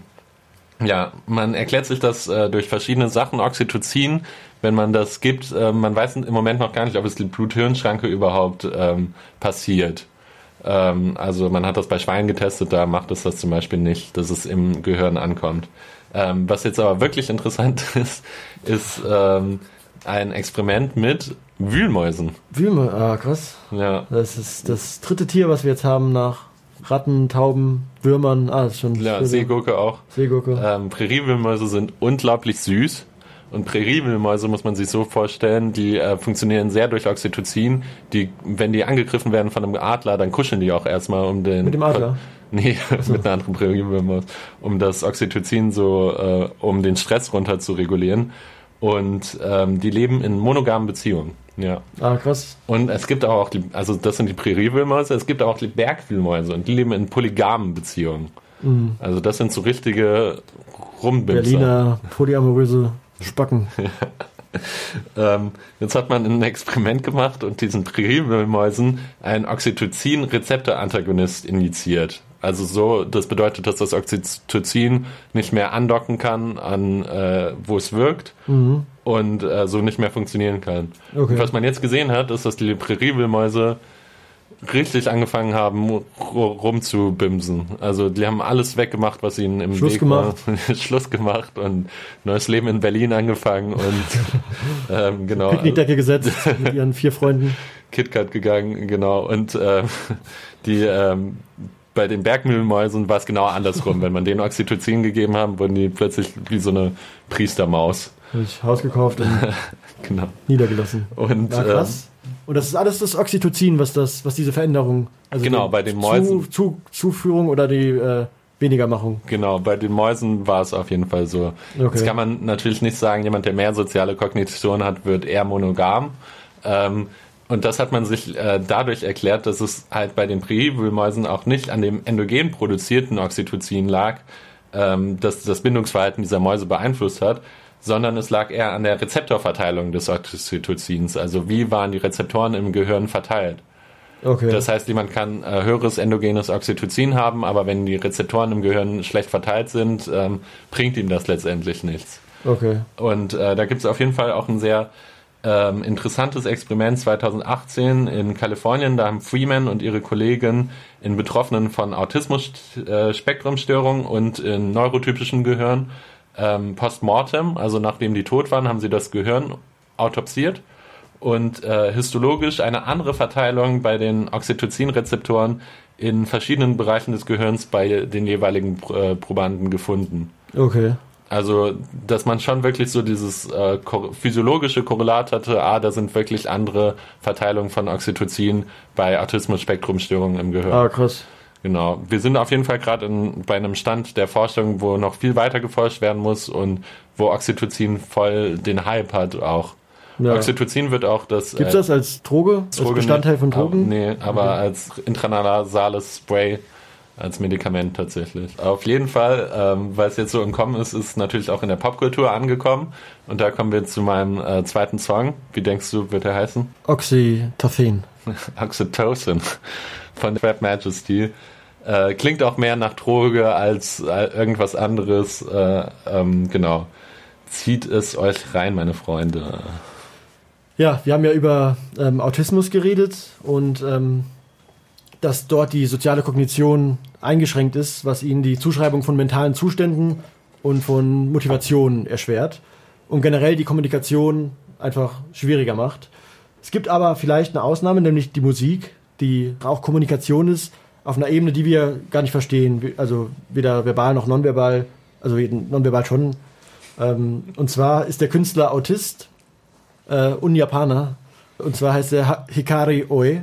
ja, man erklärt sich das äh, durch verschiedene Sachen. Oxytocin, wenn man das gibt, äh, man weiß im Moment noch gar nicht, ob es die Blut-Hirn-Schranke überhaupt ähm, passiert. Ähm, also man hat das bei Schweinen getestet, da macht es das zum Beispiel nicht, dass es im Gehirn ankommt. Ähm, was jetzt aber wirklich interessant *laughs* ist, ist ähm, ein Experiment mit Wühlmäusen. Wühlme, ah, krass. Ja. Das ist das dritte Tier, was wir jetzt haben nach Ratten, Tauben, Würmern. Ah, ist schon Ja, Seegurke auch. Seegurke. Ähm, Präriewühlmäuse sind unglaublich süß. Und Präriewühlmäuse muss man sich so vorstellen, die äh, funktionieren sehr durch Oxytocin. Die, wenn die angegriffen werden von einem Adler, dann kuscheln die auch erstmal um den. Mit dem Adler? *laughs* Nee, mit einer anderen Präriewühlmaus. Um das Oxytocin so, äh, um den Stress runter zu regulieren. Und ähm, die leben in monogamen Beziehungen. Ja. Ah, krass. Und es gibt auch, die, also das sind die Präriewühlmäuse, es gibt auch die Bergwühlmäuse und die leben in polygamen Beziehungen. Also das sind so richtige Rumbimser. Berliner polyamoröse Spacken. *laughs* Ähm, jetzt hat man ein Experiment gemacht und diesen Präriewühlmäusen einen Oxytocin-Rezeptor-Antagonist injiziert. Also so, das bedeutet, dass das Oxytocin nicht mehr andocken kann an, äh, wo es wirkt und äh, so nicht mehr funktionieren kann. Okay. Was man jetzt gesehen hat, ist, dass die Präriewühlmäuse richtig angefangen haben, ru- rumzubimsen. Also die haben alles weggemacht, was ihnen im Schluss Weg gemacht. war. *laughs* Schluss gemacht und neues Leben in Berlin angefangen und *laughs* ähm, genau Picknickdecke gesetzt *laughs* mit ihren vier Freunden. KitKat gegangen, genau. Und ähm, die ähm, bei den Bergmühlenmäusen war es genau andersrum. Wenn man denen Oxytocin gegeben haben, wurden die plötzlich wie so eine Priestermaus. Habe ich Haus gekauft und Genau. niedergelassen. Und Ja, krass. Und das ist alles das Oxytocin, was das, was diese Veränderung, also Genau, die bei den Mäusen. Zu, zu, Zuführung oder die äh, Wenigermachung. Genau, bei den Mäusen war es auf jeden Fall so. Okay. Jetzt kann man natürlich nicht sagen, jemand, der mehr soziale Kognition hat, wird eher monogam. Ähm, und das hat man sich äh, dadurch erklärt, dass es halt bei den Präwühlmäusen auch nicht an dem endogen produzierten Oxytocin lag, ähm, das das Bindungsverhalten dieser Mäuse beeinflusst hat, sondern es lag eher an der Rezeptorverteilung des Oxytocins. Also wie waren die Rezeptoren im Gehirn verteilt? Okay. Das heißt, jemand kann äh, höheres endogenes Oxytocin haben, aber wenn die Rezeptoren im Gehirn schlecht verteilt sind, ähm, bringt ihm das letztendlich nichts. okay. Und äh, da gibt es auf jeden Fall auch ein sehr ähm, interessantes Experiment 2018 in Kalifornien. Da haben Freeman und ihre Kollegen in Betroffenen von Autismus-Spektrumstörungen und in neurotypischen Gehirn ähm, postmortem, also nachdem die tot waren, haben sie das Gehirn autopsiert und äh, histologisch eine andere Verteilung bei den Oxytocin-Rezeptoren in verschiedenen Bereichen des Gehirns bei den jeweiligen äh, Probanden gefunden. Okay. Also, dass man schon wirklich so dieses äh, physiologische Korrelat hatte, ah, da sind wirklich andere Verteilungen von Oxytocin bei Autismus-Spektrumstörungen im Gehirn. Ah, krass. Genau. Wir sind auf jeden Fall gerade bei einem Stand der Forschung, wo noch viel weiter geforscht werden muss und wo Oxytocin voll den Hype hat auch. Ja. Oxytocin wird auch das Gibt's äh, das als Droge? als Droge Bestandteil nicht, von Drogen? Aber, nee, aber als intranasales Spray, als Medikament tatsächlich. Auf jeden Fall, ähm, weil es jetzt so im Kommen ist, ist es natürlich auch in der Popkultur angekommen. Und da kommen wir zu meinem äh, zweiten Song. Wie denkst du, wird er heißen? Oxytocin. *laughs* Oxytocin von Rap Majesty. Äh, klingt auch mehr nach Droge als äh, irgendwas anderes. Äh, ähm, genau. Zieht es euch rein, meine Freunde. Ja, wir haben ja über ähm, Autismus geredet und ähm, dass dort die soziale Kognition eingeschränkt ist, was ihnen die Zuschreibung von mentalen Zuständen und von Motivation erschwert und generell die Kommunikation einfach schwieriger macht. Es gibt aber vielleicht eine Ausnahme, nämlich die Musik, die auch Kommunikation ist, auf einer Ebene, die wir gar nicht verstehen, also weder verbal noch nonverbal, also nonverbal schon. Ähm, und zwar ist der Künstler Autist äh, und Japaner. Und zwar heißt er Hikari Oe,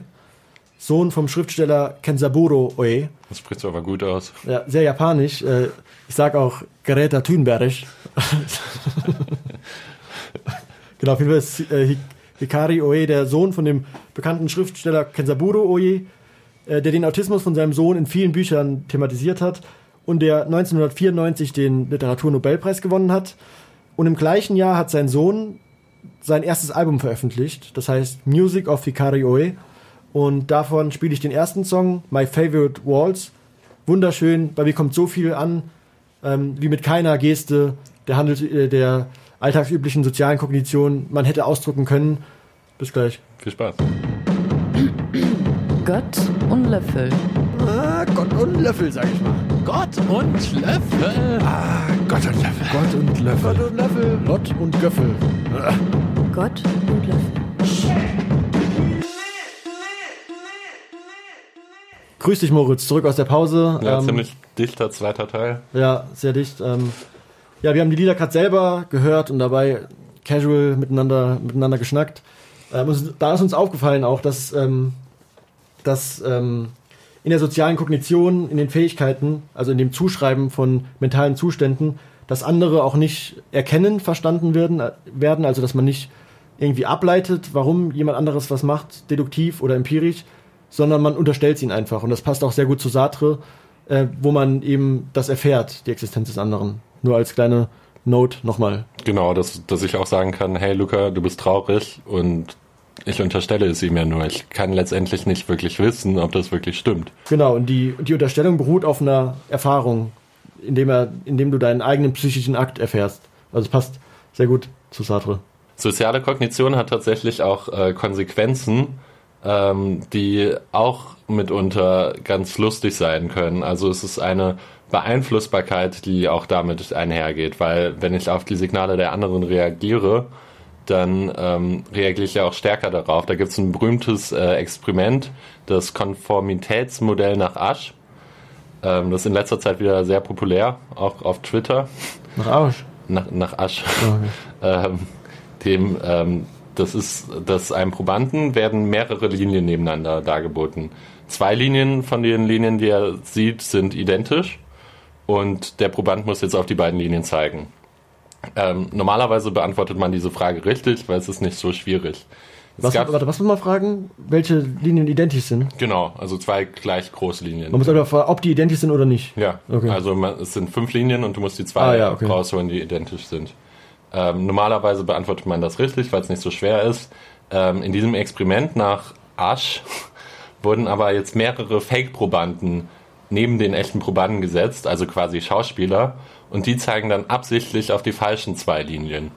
Sohn vom Schriftsteller Kensaburo Oe. Das spricht aber gut aus. Ja, sehr japanisch. Äh, ich sag auch Greta Thunberg. *laughs* genau, auf jeden Fall ist äh, Hi- Hikari Oe der Sohn von dem bekannten Schriftsteller Kensaburo Oe, der den Autismus von seinem Sohn in vielen Büchern thematisiert hat und der 1994 den Literaturnobelpreis gewonnen hat. Und im gleichen Jahr hat sein Sohn sein erstes Album veröffentlicht, das heißt Music of Hikari Oe. Und davon spiele ich den ersten Song, My Favorite Waltz. Wunderschön, bei mir kommt so viel an, ähm, wie mit keiner Geste der, Handels äh, der alltagsüblichen sozialen Kognition man hätte ausdrucken können. Bis gleich. Viel Spaß. Gott und Löffel. Ah, Gott und Löffel, sag ich mal. Gott und Löffel. Ah, Gott und Löffel. Gott und Löffel. Gott und Löffel. Lott und Göffel. Gott und Löffel. Grüß dich, Moritz, zurück aus der Pause. Ja, Ähm, ziemlich dichter zweiter Teil. Ja, sehr dicht. Ähm, ja, wir haben die Lieder gerade selber gehört und dabei casual miteinander, miteinander geschnackt. Ähm, da ist uns aufgefallen auch, dass, ähm, dass ähm, in der sozialen Kognition, in den Fähigkeiten, also in dem Zuschreiben von mentalen Zuständen, dass andere auch nicht erkennen, verstanden werden, werden also dass man nicht irgendwie ableitet, warum jemand anderes was macht, deduktiv oder empirisch, sondern man unterstellt es ihnen einfach. Und das passt auch sehr gut zu Sartre, äh, wo man eben das erfährt, die Existenz des anderen. Nur als kleine Note nochmal. Genau, dass, dass ich auch sagen kann, hey Luca, du bist traurig und ich unterstelle es ihm ja nur. Ich kann letztendlich nicht wirklich wissen, ob das wirklich stimmt. Genau, und die, die Unterstellung beruht auf einer Erfahrung, indem, er, indem du deinen eigenen psychischen Akt erfährst. Also es passt sehr gut zu Sartre. Soziale Kognition hat tatsächlich auch äh, Konsequenzen, ähm, die auch mitunter ganz lustig sein können. Also es ist eine Beeinflussbarkeit, die auch damit einhergeht, weil wenn ich auf die Signale der anderen reagiere, dann ähm, reagiere ich ja auch stärker darauf. Da gibt es ein berühmtes äh, Experiment, das Konformitätsmodell nach Asch. Ähm, das ist in letzter Zeit wieder sehr populär, auch auf Twitter. Nach Arsch. Nach, nach Asch. Okay. *laughs* ähm, dem, ähm, das ist, dass einem Probanden werden mehrere Linien nebeneinander dargeboten. Zwei Linien von den Linien, die er sieht, sind identisch und der Proband muss jetzt auf die beiden Linien zeigen. Ähm, normalerweise beantwortet man diese Frage richtig, weil es ist nicht so schwierig. Es Was, gab, warte, was muss man fragen? Welche Linien identisch sind? genau, also zwei gleich große Linien. Man muss aber fragen, ob die identisch sind oder nicht. Ja, Okay. also man, es sind fünf Linien und du musst die zwei Ah, ja, okay. rausholen, die identisch sind. Ähm, normalerweise beantwortet man das richtig, weil es nicht so schwer ist. Ähm, in diesem Experiment nach Asch *laughs* wurden aber jetzt mehrere Fake-Probanden neben den echten Probanden gesetzt, also quasi Schauspieler, und die zeigen dann absichtlich auf die falschen zwei Linien.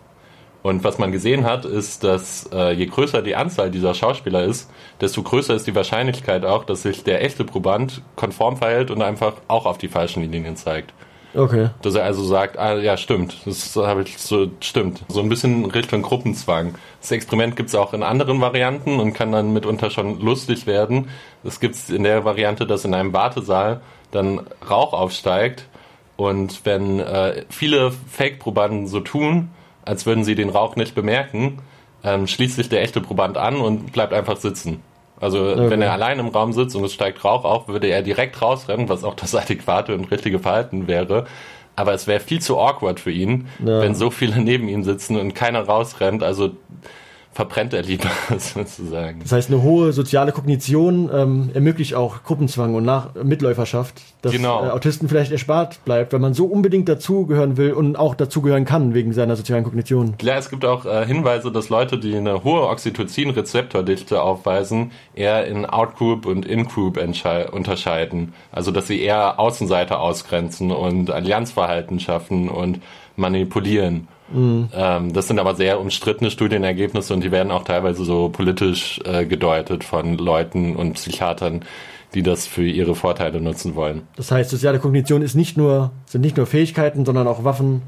Und was man gesehen hat, ist, dass äh, je größer die Anzahl dieser Schauspieler ist, desto größer ist die Wahrscheinlichkeit auch, dass sich der echte Proband konform verhält und einfach auch auf die falschen Linien zeigt. Okay. Dass er also sagt, ah ja, stimmt, das habe ich so, stimmt. So ein bisschen Richtung Gruppenzwang. Das Experiment gibt es auch in anderen Varianten und kann dann mitunter schon lustig werden. Es gibt in der Variante, dass in einem Wartesaal dann Rauch aufsteigt und wenn äh, viele Fake-Probanden so tun, als würden sie den Rauch nicht bemerken, ähm, schließt sich der echte Proband an und bleibt einfach sitzen. Also wenn er allein im Raum sitzt und es steigt Rauch auf, würde er direkt rausrennen, was auch das *laughs* adäquate und richtige Verhalten wäre. Aber es wäre viel zu awkward für ihn, Ja. wenn so viele neben ihm sitzen und keiner rausrennt. Also verbrennt er lieber *laughs* sozusagen. Das heißt, eine hohe soziale Kognition ähm, ermöglicht auch Gruppenzwang und Nach Mitläuferschaft, dass Genau. äh, Autisten vielleicht erspart bleibt, wenn man so unbedingt dazugehören will und auch dazugehören kann wegen seiner sozialen Kognition. Ja, es gibt auch äh, Hinweise, dass Leute, die eine hohe Oxytocin-Rezeptordichte aufweisen, eher in Outgroup und In-Group unterscheiden. Also, dass sie eher Außenseiter ausgrenzen und Allianzverhalten schaffen und manipulieren. Ähm, das sind aber sehr umstrittene Studienergebnisse und die werden auch teilweise so politisch äh, gedeutet von Leuten und Psychiatern, die das für ihre Vorteile nutzen wollen. Das heißt, soziale Kognition ist nicht nur, sind nicht nur Fähigkeiten, sondern auch Waffen,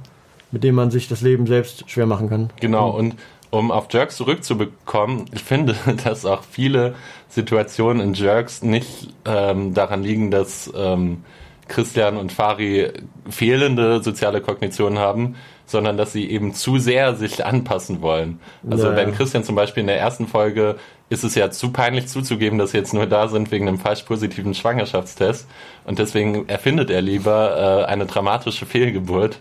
mit denen man sich das Leben selbst schwer machen kann. Genau, und um auf Jerks zurückzubekommen, ich finde, *laughs* dass auch viele Situationen in Jerks nicht ähm, daran liegen, dass ähm, Christian und Fari fehlende soziale Kognition haben, sondern dass sie eben zu sehr sich anpassen wollen. Also Ja, wenn. Christian zum Beispiel in der ersten Folge ist es ja zu peinlich zuzugeben, dass sie jetzt nur da sind wegen einem falsch positiven Schwangerschaftstest und deswegen erfindet er lieber äh, eine dramatische Fehlgeburt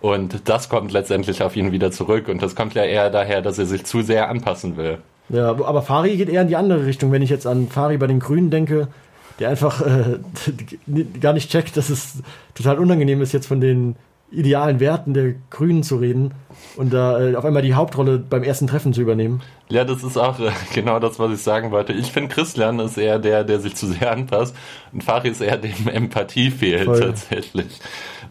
und das kommt letztendlich auf ihn wieder zurück und das kommt ja eher daher, dass er sich zu sehr anpassen will. Ja, aber Fari geht eher in die andere Richtung. Wenn ich jetzt an Fari bei den Grünen denke, der einfach äh, *laughs* gar nicht checkt, dass es total unangenehm ist, jetzt von den idealen Werten der Grünen zu reden und da äh, auf einmal die Hauptrolle beim ersten Treffen zu übernehmen. Ja, das ist auch äh, *laughs* genau das, was ich sagen wollte. Ich finde, Christian ist eher der, der sich zu sehr anpasst und Fari ist eher dem Empathie fehlt Voll. tatsächlich.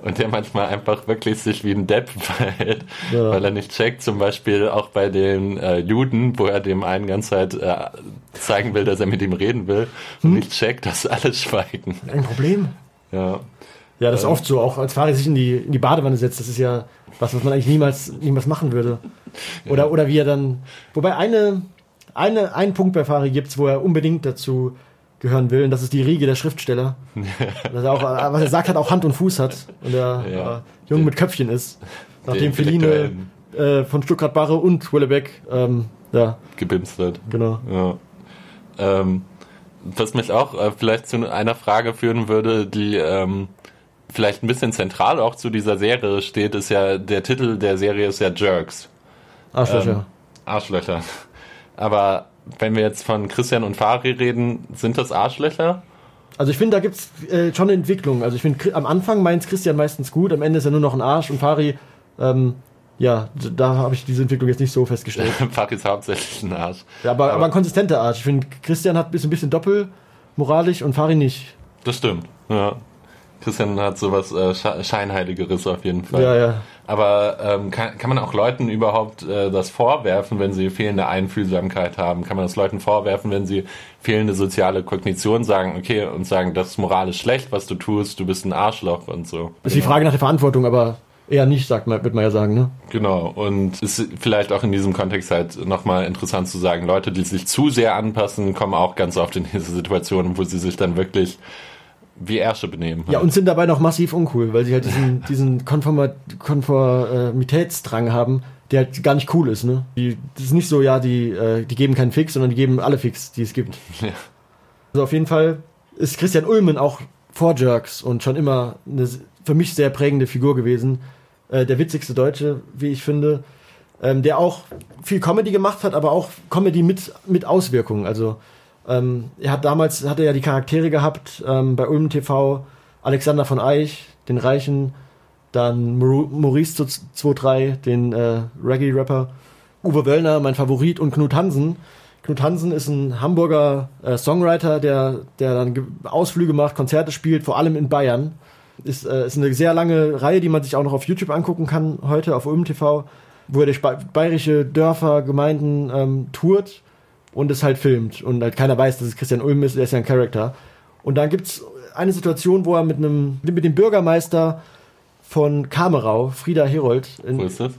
Und der manchmal einfach wirklich sich wie ein Depp *laughs* verhält, Ja. weil er nicht checkt, zum Beispiel auch bei den äh, Juden, wo er dem einen ganze Zeit äh, zeigen will, dass er mit ihm reden will Hm? und nicht checkt, dass alle *laughs* schweigen. Ein Problem. Ja. Ja, das ist Ähm. oft so, auch als Fahrer sich in die, in die Badewanne setzt, das ist ja was, was man eigentlich niemals, niemals machen würde. Oder, oder wie er dann, wobei eine, eine, einen Punkt bei Fari gibt's, wo er unbedingt dazu gehören will, und das ist die Riege der Schriftsteller. *laughs* Dass er auch, was er sagt, hat auch Hand und Fuß hat und er Ja. äh, jung mit Köpfchen ist. Nachdem Feline äh, von Stuttgart Barre und Willebeck, ähm, ja, gebimst wird. genau. Ja. Ähm, was mich auch äh, vielleicht zu einer Frage führen würde, die ähm, vielleicht ein bisschen zentral auch zu dieser Serie steht, ist ja, der Titel der Serie ist ja Jerks. Arschlöcher. Ähm, Arschlöcher. Aber wenn wir jetzt von Christian und Fari reden, sind das Arschlöcher? Also ich finde, da gibt's äh, schon eine Entwicklung. Also ich finde, am Anfang meint Christian meistens gut, am Ende ist er nur noch ein Arsch und Fari, ähm, ja, da habe ich diese Entwicklung jetzt nicht so festgestellt. *laughs* Fari ist hauptsächlich ein Arsch. Ja, aber, aber, Aber- ein konsistenter Arsch. Ich finde, Christian hat ein bisschen doppelmoralisch und Fari nicht. Das stimmt. Ja. Christian hat sowas äh, Sche- Scheinheiligeres auf jeden Fall. Ja, ja. Aber ähm, kann, kann man auch Leuten überhaupt äh, das vorwerfen, wenn sie fehlende Einfühlsamkeit haben? Kann man das Leuten vorwerfen, wenn sie fehlende soziale Kognition sagen, okay, und sagen, das ist moralisch schlecht, was du tust, du bist ein Arschloch und so. Ist die Frage nach der Verantwortung, aber eher nicht, sagt man, wird man ja sagen, ne? Genau. Und ist vielleicht auch in diesem Kontext halt nochmal interessant zu sagen, Leute, die sich zu sehr anpassen, kommen auch ganz oft in diese Situationen, wo sie sich dann wirklich wie Ärsche benehmen. Ja, und sind dabei noch massiv uncool, weil sie halt diesen, diesen Konformitätsdrang haben, der halt gar nicht cool ist, ne? Die, das ist nicht so, ja, die, äh, die geben keinen Fix, sondern die geben alle Fix, die es gibt. *laughs* Ja. Also auf jeden Fall ist Christian Ulmen auch vor Jerks und schon immer eine für mich sehr prägende Figur gewesen. Äh, der witzigste Deutsche, wie ich finde. Ähm, der auch viel Comedy gemacht hat, aber auch Comedy mit, mit Auswirkungen. Also ähm, er hat damals, hat er ja die Charaktere gehabt ähm, bei Ulm TV, Alexander von Eich, den Reichen, dann Maurice 23, den äh, Reggae-Rapper, Uwe Wöllner, mein Favorit, und Knut Hansen. Knut Hansen ist ein Hamburger äh, Songwriter, der, der dann Ge- Ausflüge macht, Konzerte spielt, vor allem in Bayern. Ist, äh, ist eine sehr lange Reihe, die man sich auch noch auf YouTube angucken kann, heute auf Ulm TV, wo er durch ba bayerische Dörfer, Gemeinden ähm, tourt und es halt filmt. Und halt keiner weiß, dass es Christian Ulm ist, der ist ja ein Charakter. Und dann gibt's eine Situation, wo er mit einem, mit dem Bürgermeister von Kamerau, Frieda Herold, in, Wo ist das?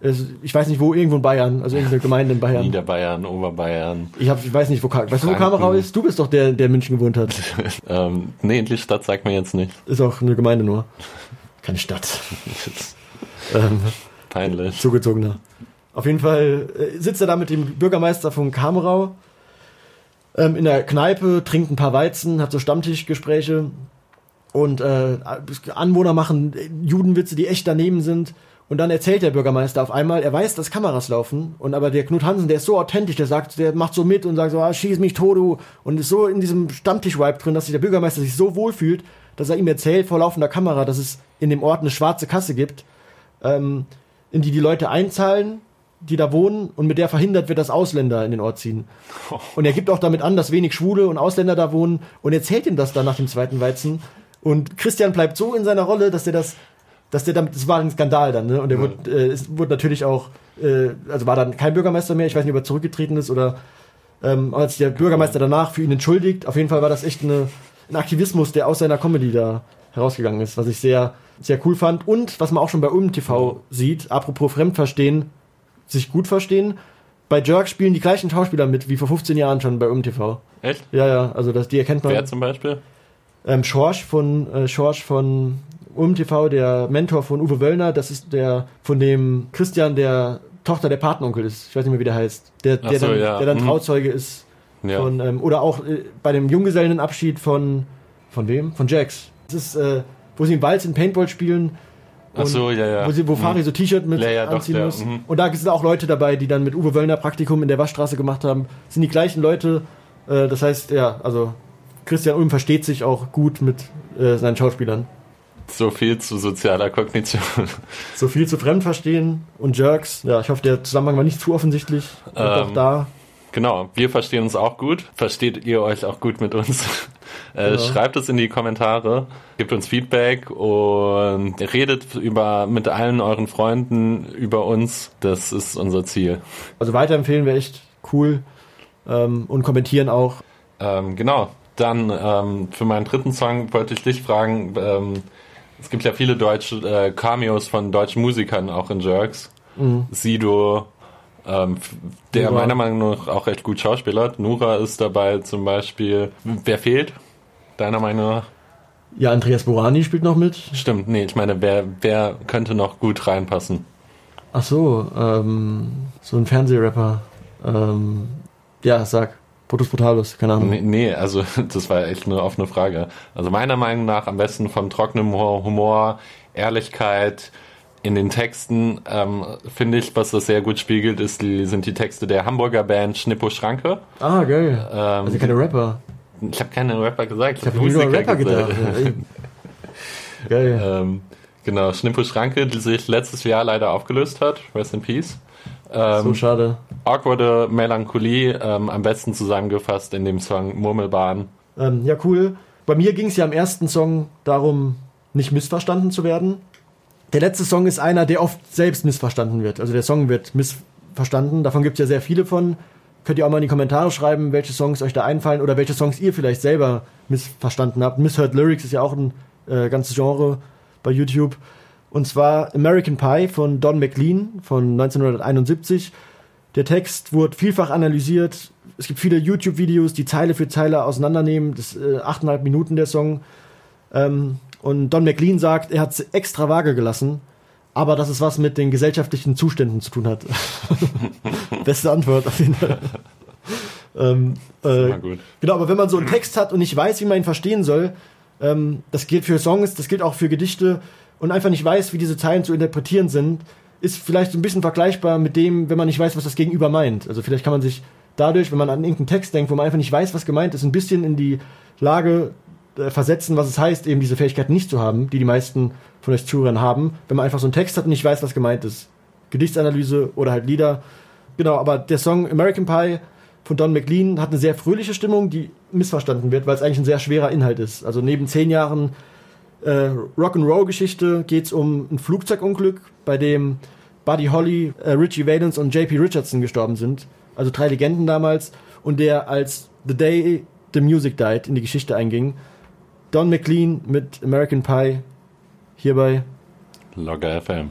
es- ich weiß nicht wo, irgendwo in Bayern, also irgendeine *laughs* Gemeinde in Bayern. Niederbayern, Oberbayern. Ich, hab, ich weiß nicht, wo, Ka- weißt du, wo. Kamerau ist? Du bist doch der, der in München gewohnt hat. *laughs* Ähm, nee, die Stadt sagt mir jetzt nicht. Ist auch eine Gemeinde nur. Keine Stadt. *laughs* ähm, Peinlich. zugezogener. Auf jeden Fall äh, sitzt er da mit dem Bürgermeister von Kamerau ähm, in der Kneipe, trinkt ein paar Weizen, hat so Stammtischgespräche und äh, Anwohner machen äh, Judenwitze, die echt daneben sind. Und dann erzählt der Bürgermeister auf einmal, er weiß, dass Kameras laufen. Und aber der Knut Hansen, der ist so authentisch, der sagt, der macht so mit und sagt so, ah, schieß mich tot, du. Und ist so in diesem Stammtisch-Vibe drin, dass sich der Bürgermeister sich so wohlfühlt, dass er ihm erzählt vor laufender Kamera, dass es in dem Ort eine schwarze Kasse gibt, ähm, in die die Leute einzahlen, die da wohnen und mit der verhindert wird, dass Ausländer in den Ort ziehen. Und er gibt auch damit an, dass wenig Schwule und Ausländer da wohnen und erzählt ihm das dann nach dem zweiten Weizen. Und Christian bleibt so in seiner Rolle, dass er das, dass der damit, das war ein Skandal dann, ne? Und er Ja. wurde, äh, es wurde natürlich auch, äh, also war dann kein Bürgermeister mehr, ich weiß nicht, ob er zurückgetreten ist oder ähm, als der Bürgermeister danach für ihn entschuldigt. Auf jeden Fall war das echt eine, ein Aktivismus, der aus seiner Comedy da herausgegangen ist, was ich sehr, sehr cool fand. Und was man auch schon bei Ulm TV sieht, apropos Fremdverstehen, sich gut verstehen. Bei Jerk spielen die gleichen Schauspieler mit wie vor 15 Jahren schon bei Ulm TV. Echt? Ja, ja, also das, die erkennt man. Wer zum Beispiel? Ähm, Schorsch von äh, Schorsch von Ulm TV, der Mentor von Uwe Wöllner, das ist der von dem Christian, der Tochter der Patenonkel ist. Ich weiß nicht mehr, wie der heißt. Der, der, so, dann, ja. der dann Mhm. Trauzeuge ist Ja. von, ähm, oder auch äh, bei dem Junggesellenabschied von, von wem? Von Jax. Das ist, äh, wo sie im Walz in Paintball spielen. Ach so, ja, ja. Wo, sie, wo Mhm. Fari so T-Shirt mit Ja, ja, doch, anziehen der, muss. mhm. Und da sind auch Leute dabei, die dann mit Uwe Wöllner Praktikum in der Waschstraße gemacht haben. Das sind die gleichen Leute. Äh, das heißt, ja, also Christian Ulm versteht sich auch gut mit äh, seinen Schauspielern. So viel zu sozialer Kognition. So viel zu Fremdverstehen und Jerks. Ja, ich hoffe, der Zusammenhang war nicht zu offensichtlich. Und auch Ähm, da. Genau, wir verstehen uns auch gut. Versteht ihr euch auch gut mit uns? Äh, Ja. Schreibt es in die Kommentare, gebt uns Feedback und redet über, mit allen euren Freunden über uns. Das ist unser Ziel. Also weiterempfehlen wäre echt cool. Ähm, und kommentieren auch. Ähm, genau, dann ähm, für meinen dritten Song wollte ich dich fragen, ähm, es gibt ja viele deutsche äh, Cameos von deutschen Musikern auch in Jerks. Sido, ähm, der Nura. meiner Meinung nach auch recht gut schauspielert. Nura ist dabei zum Beispiel. Wer fehlt? Deiner Meinung nach? Ja, Andreas Borani spielt noch mit. Stimmt, nee, ich meine, wer, wer könnte noch gut reinpassen? Ach so, ähm, so ein Fernsehrapper. Ähm, ja, sag. Brutus Brutalus, keine Ahnung. Nee, nee, also *laughs* das war echt eine offene Frage. Also meiner Meinung nach am besten von trockenem Humor, Ehrlichkeit in den Texten, ähm, finde ich, was das sehr gut spiegelt, ist die, sind die Texte der Hamburger Band Schnippo Schranke. Ah, geil. Ähm, Also keine Rapper. Ich habe keine Rapper gesagt, Ich habe nur Rapper gedacht. gesagt. Ey. *laughs* geil. ähm, genau, Schnippo Schranke, die sich letztes Jahr leider aufgelöst hat. Rest in Peace. Ähm, so schade. awkwarde Melancholie, ähm, am besten zusammengefasst in dem Song Murmelbahn. Ähm, ja, cool. Bei mir ging es ja im ersten Song darum, nicht missverstanden zu werden. Der letzte Song ist einer, der oft selbst missverstanden wird. Also der Song wird missverstanden. Davon gibt es ja sehr viele von. Könnt ihr auch mal in die Kommentare schreiben, welche Songs euch da einfallen oder welche Songs ihr vielleicht selber missverstanden habt. Misheard Lyrics ist ja auch ein äh, ganzes Genre bei YouTube. Und zwar American Pie von Don McLean von 1971. Der Text wurde vielfach analysiert. Es gibt viele YouTube-Videos, die Zeile für Zeile auseinandernehmen. Das ist äh, 8,5 Minuten der Song. Ähm, und Don McLean sagt, er hat es extra vage gelassen, aber dass es was mit den gesellschaftlichen Zuständen zu tun hat. *laughs* Beste Antwort auf jeden Fall. ähm, äh. Genau, aber wenn man so einen Text hat und nicht weiß, wie man ihn verstehen soll, ähm, das gilt für Songs, das gilt auch für Gedichte und einfach nicht weiß, wie diese Zeilen zu interpretieren sind, ist vielleicht so ein bisschen vergleichbar mit dem, wenn man nicht weiß, was das Gegenüber meint. Also vielleicht kann man sich dadurch, wenn man an irgendeinen Text denkt, wo man einfach nicht weiß, was gemeint ist, ein bisschen in die Lage äh, versetzen, was es heißt, eben diese Fähigkeit nicht zu haben, die die meisten von euch Zuhörern haben, wenn man einfach so einen Text hat und nicht weiß, was gemeint ist. Gedichtsanalyse oder halt Lieder. Genau, aber der Song American Pie von Don McLean hat eine sehr fröhliche Stimmung, die missverstanden wird, weil es eigentlich ein sehr schwerer Inhalt ist. Also neben zehn Jahren äh, Rock'n'Roll-Geschichte geht es um ein Flugzeugunglück, bei dem Buddy Holly, äh, Richie Valens und JP Richardson gestorben sind. Also drei Legenden damals. Und der als The Day the Music Died in die Geschichte einging. Don McLean mit American Pie hierbei. Logger FM.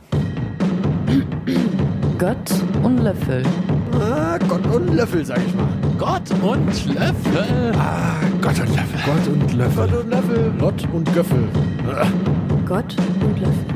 Gott und Löffel. Ah, Gott und Löffel, sag ich mal. Gott und Löffel. Ah, Gott und Löffel. Gott und Löffel. Gott und Löffel. Lott und Göffel. Gott und Löffel.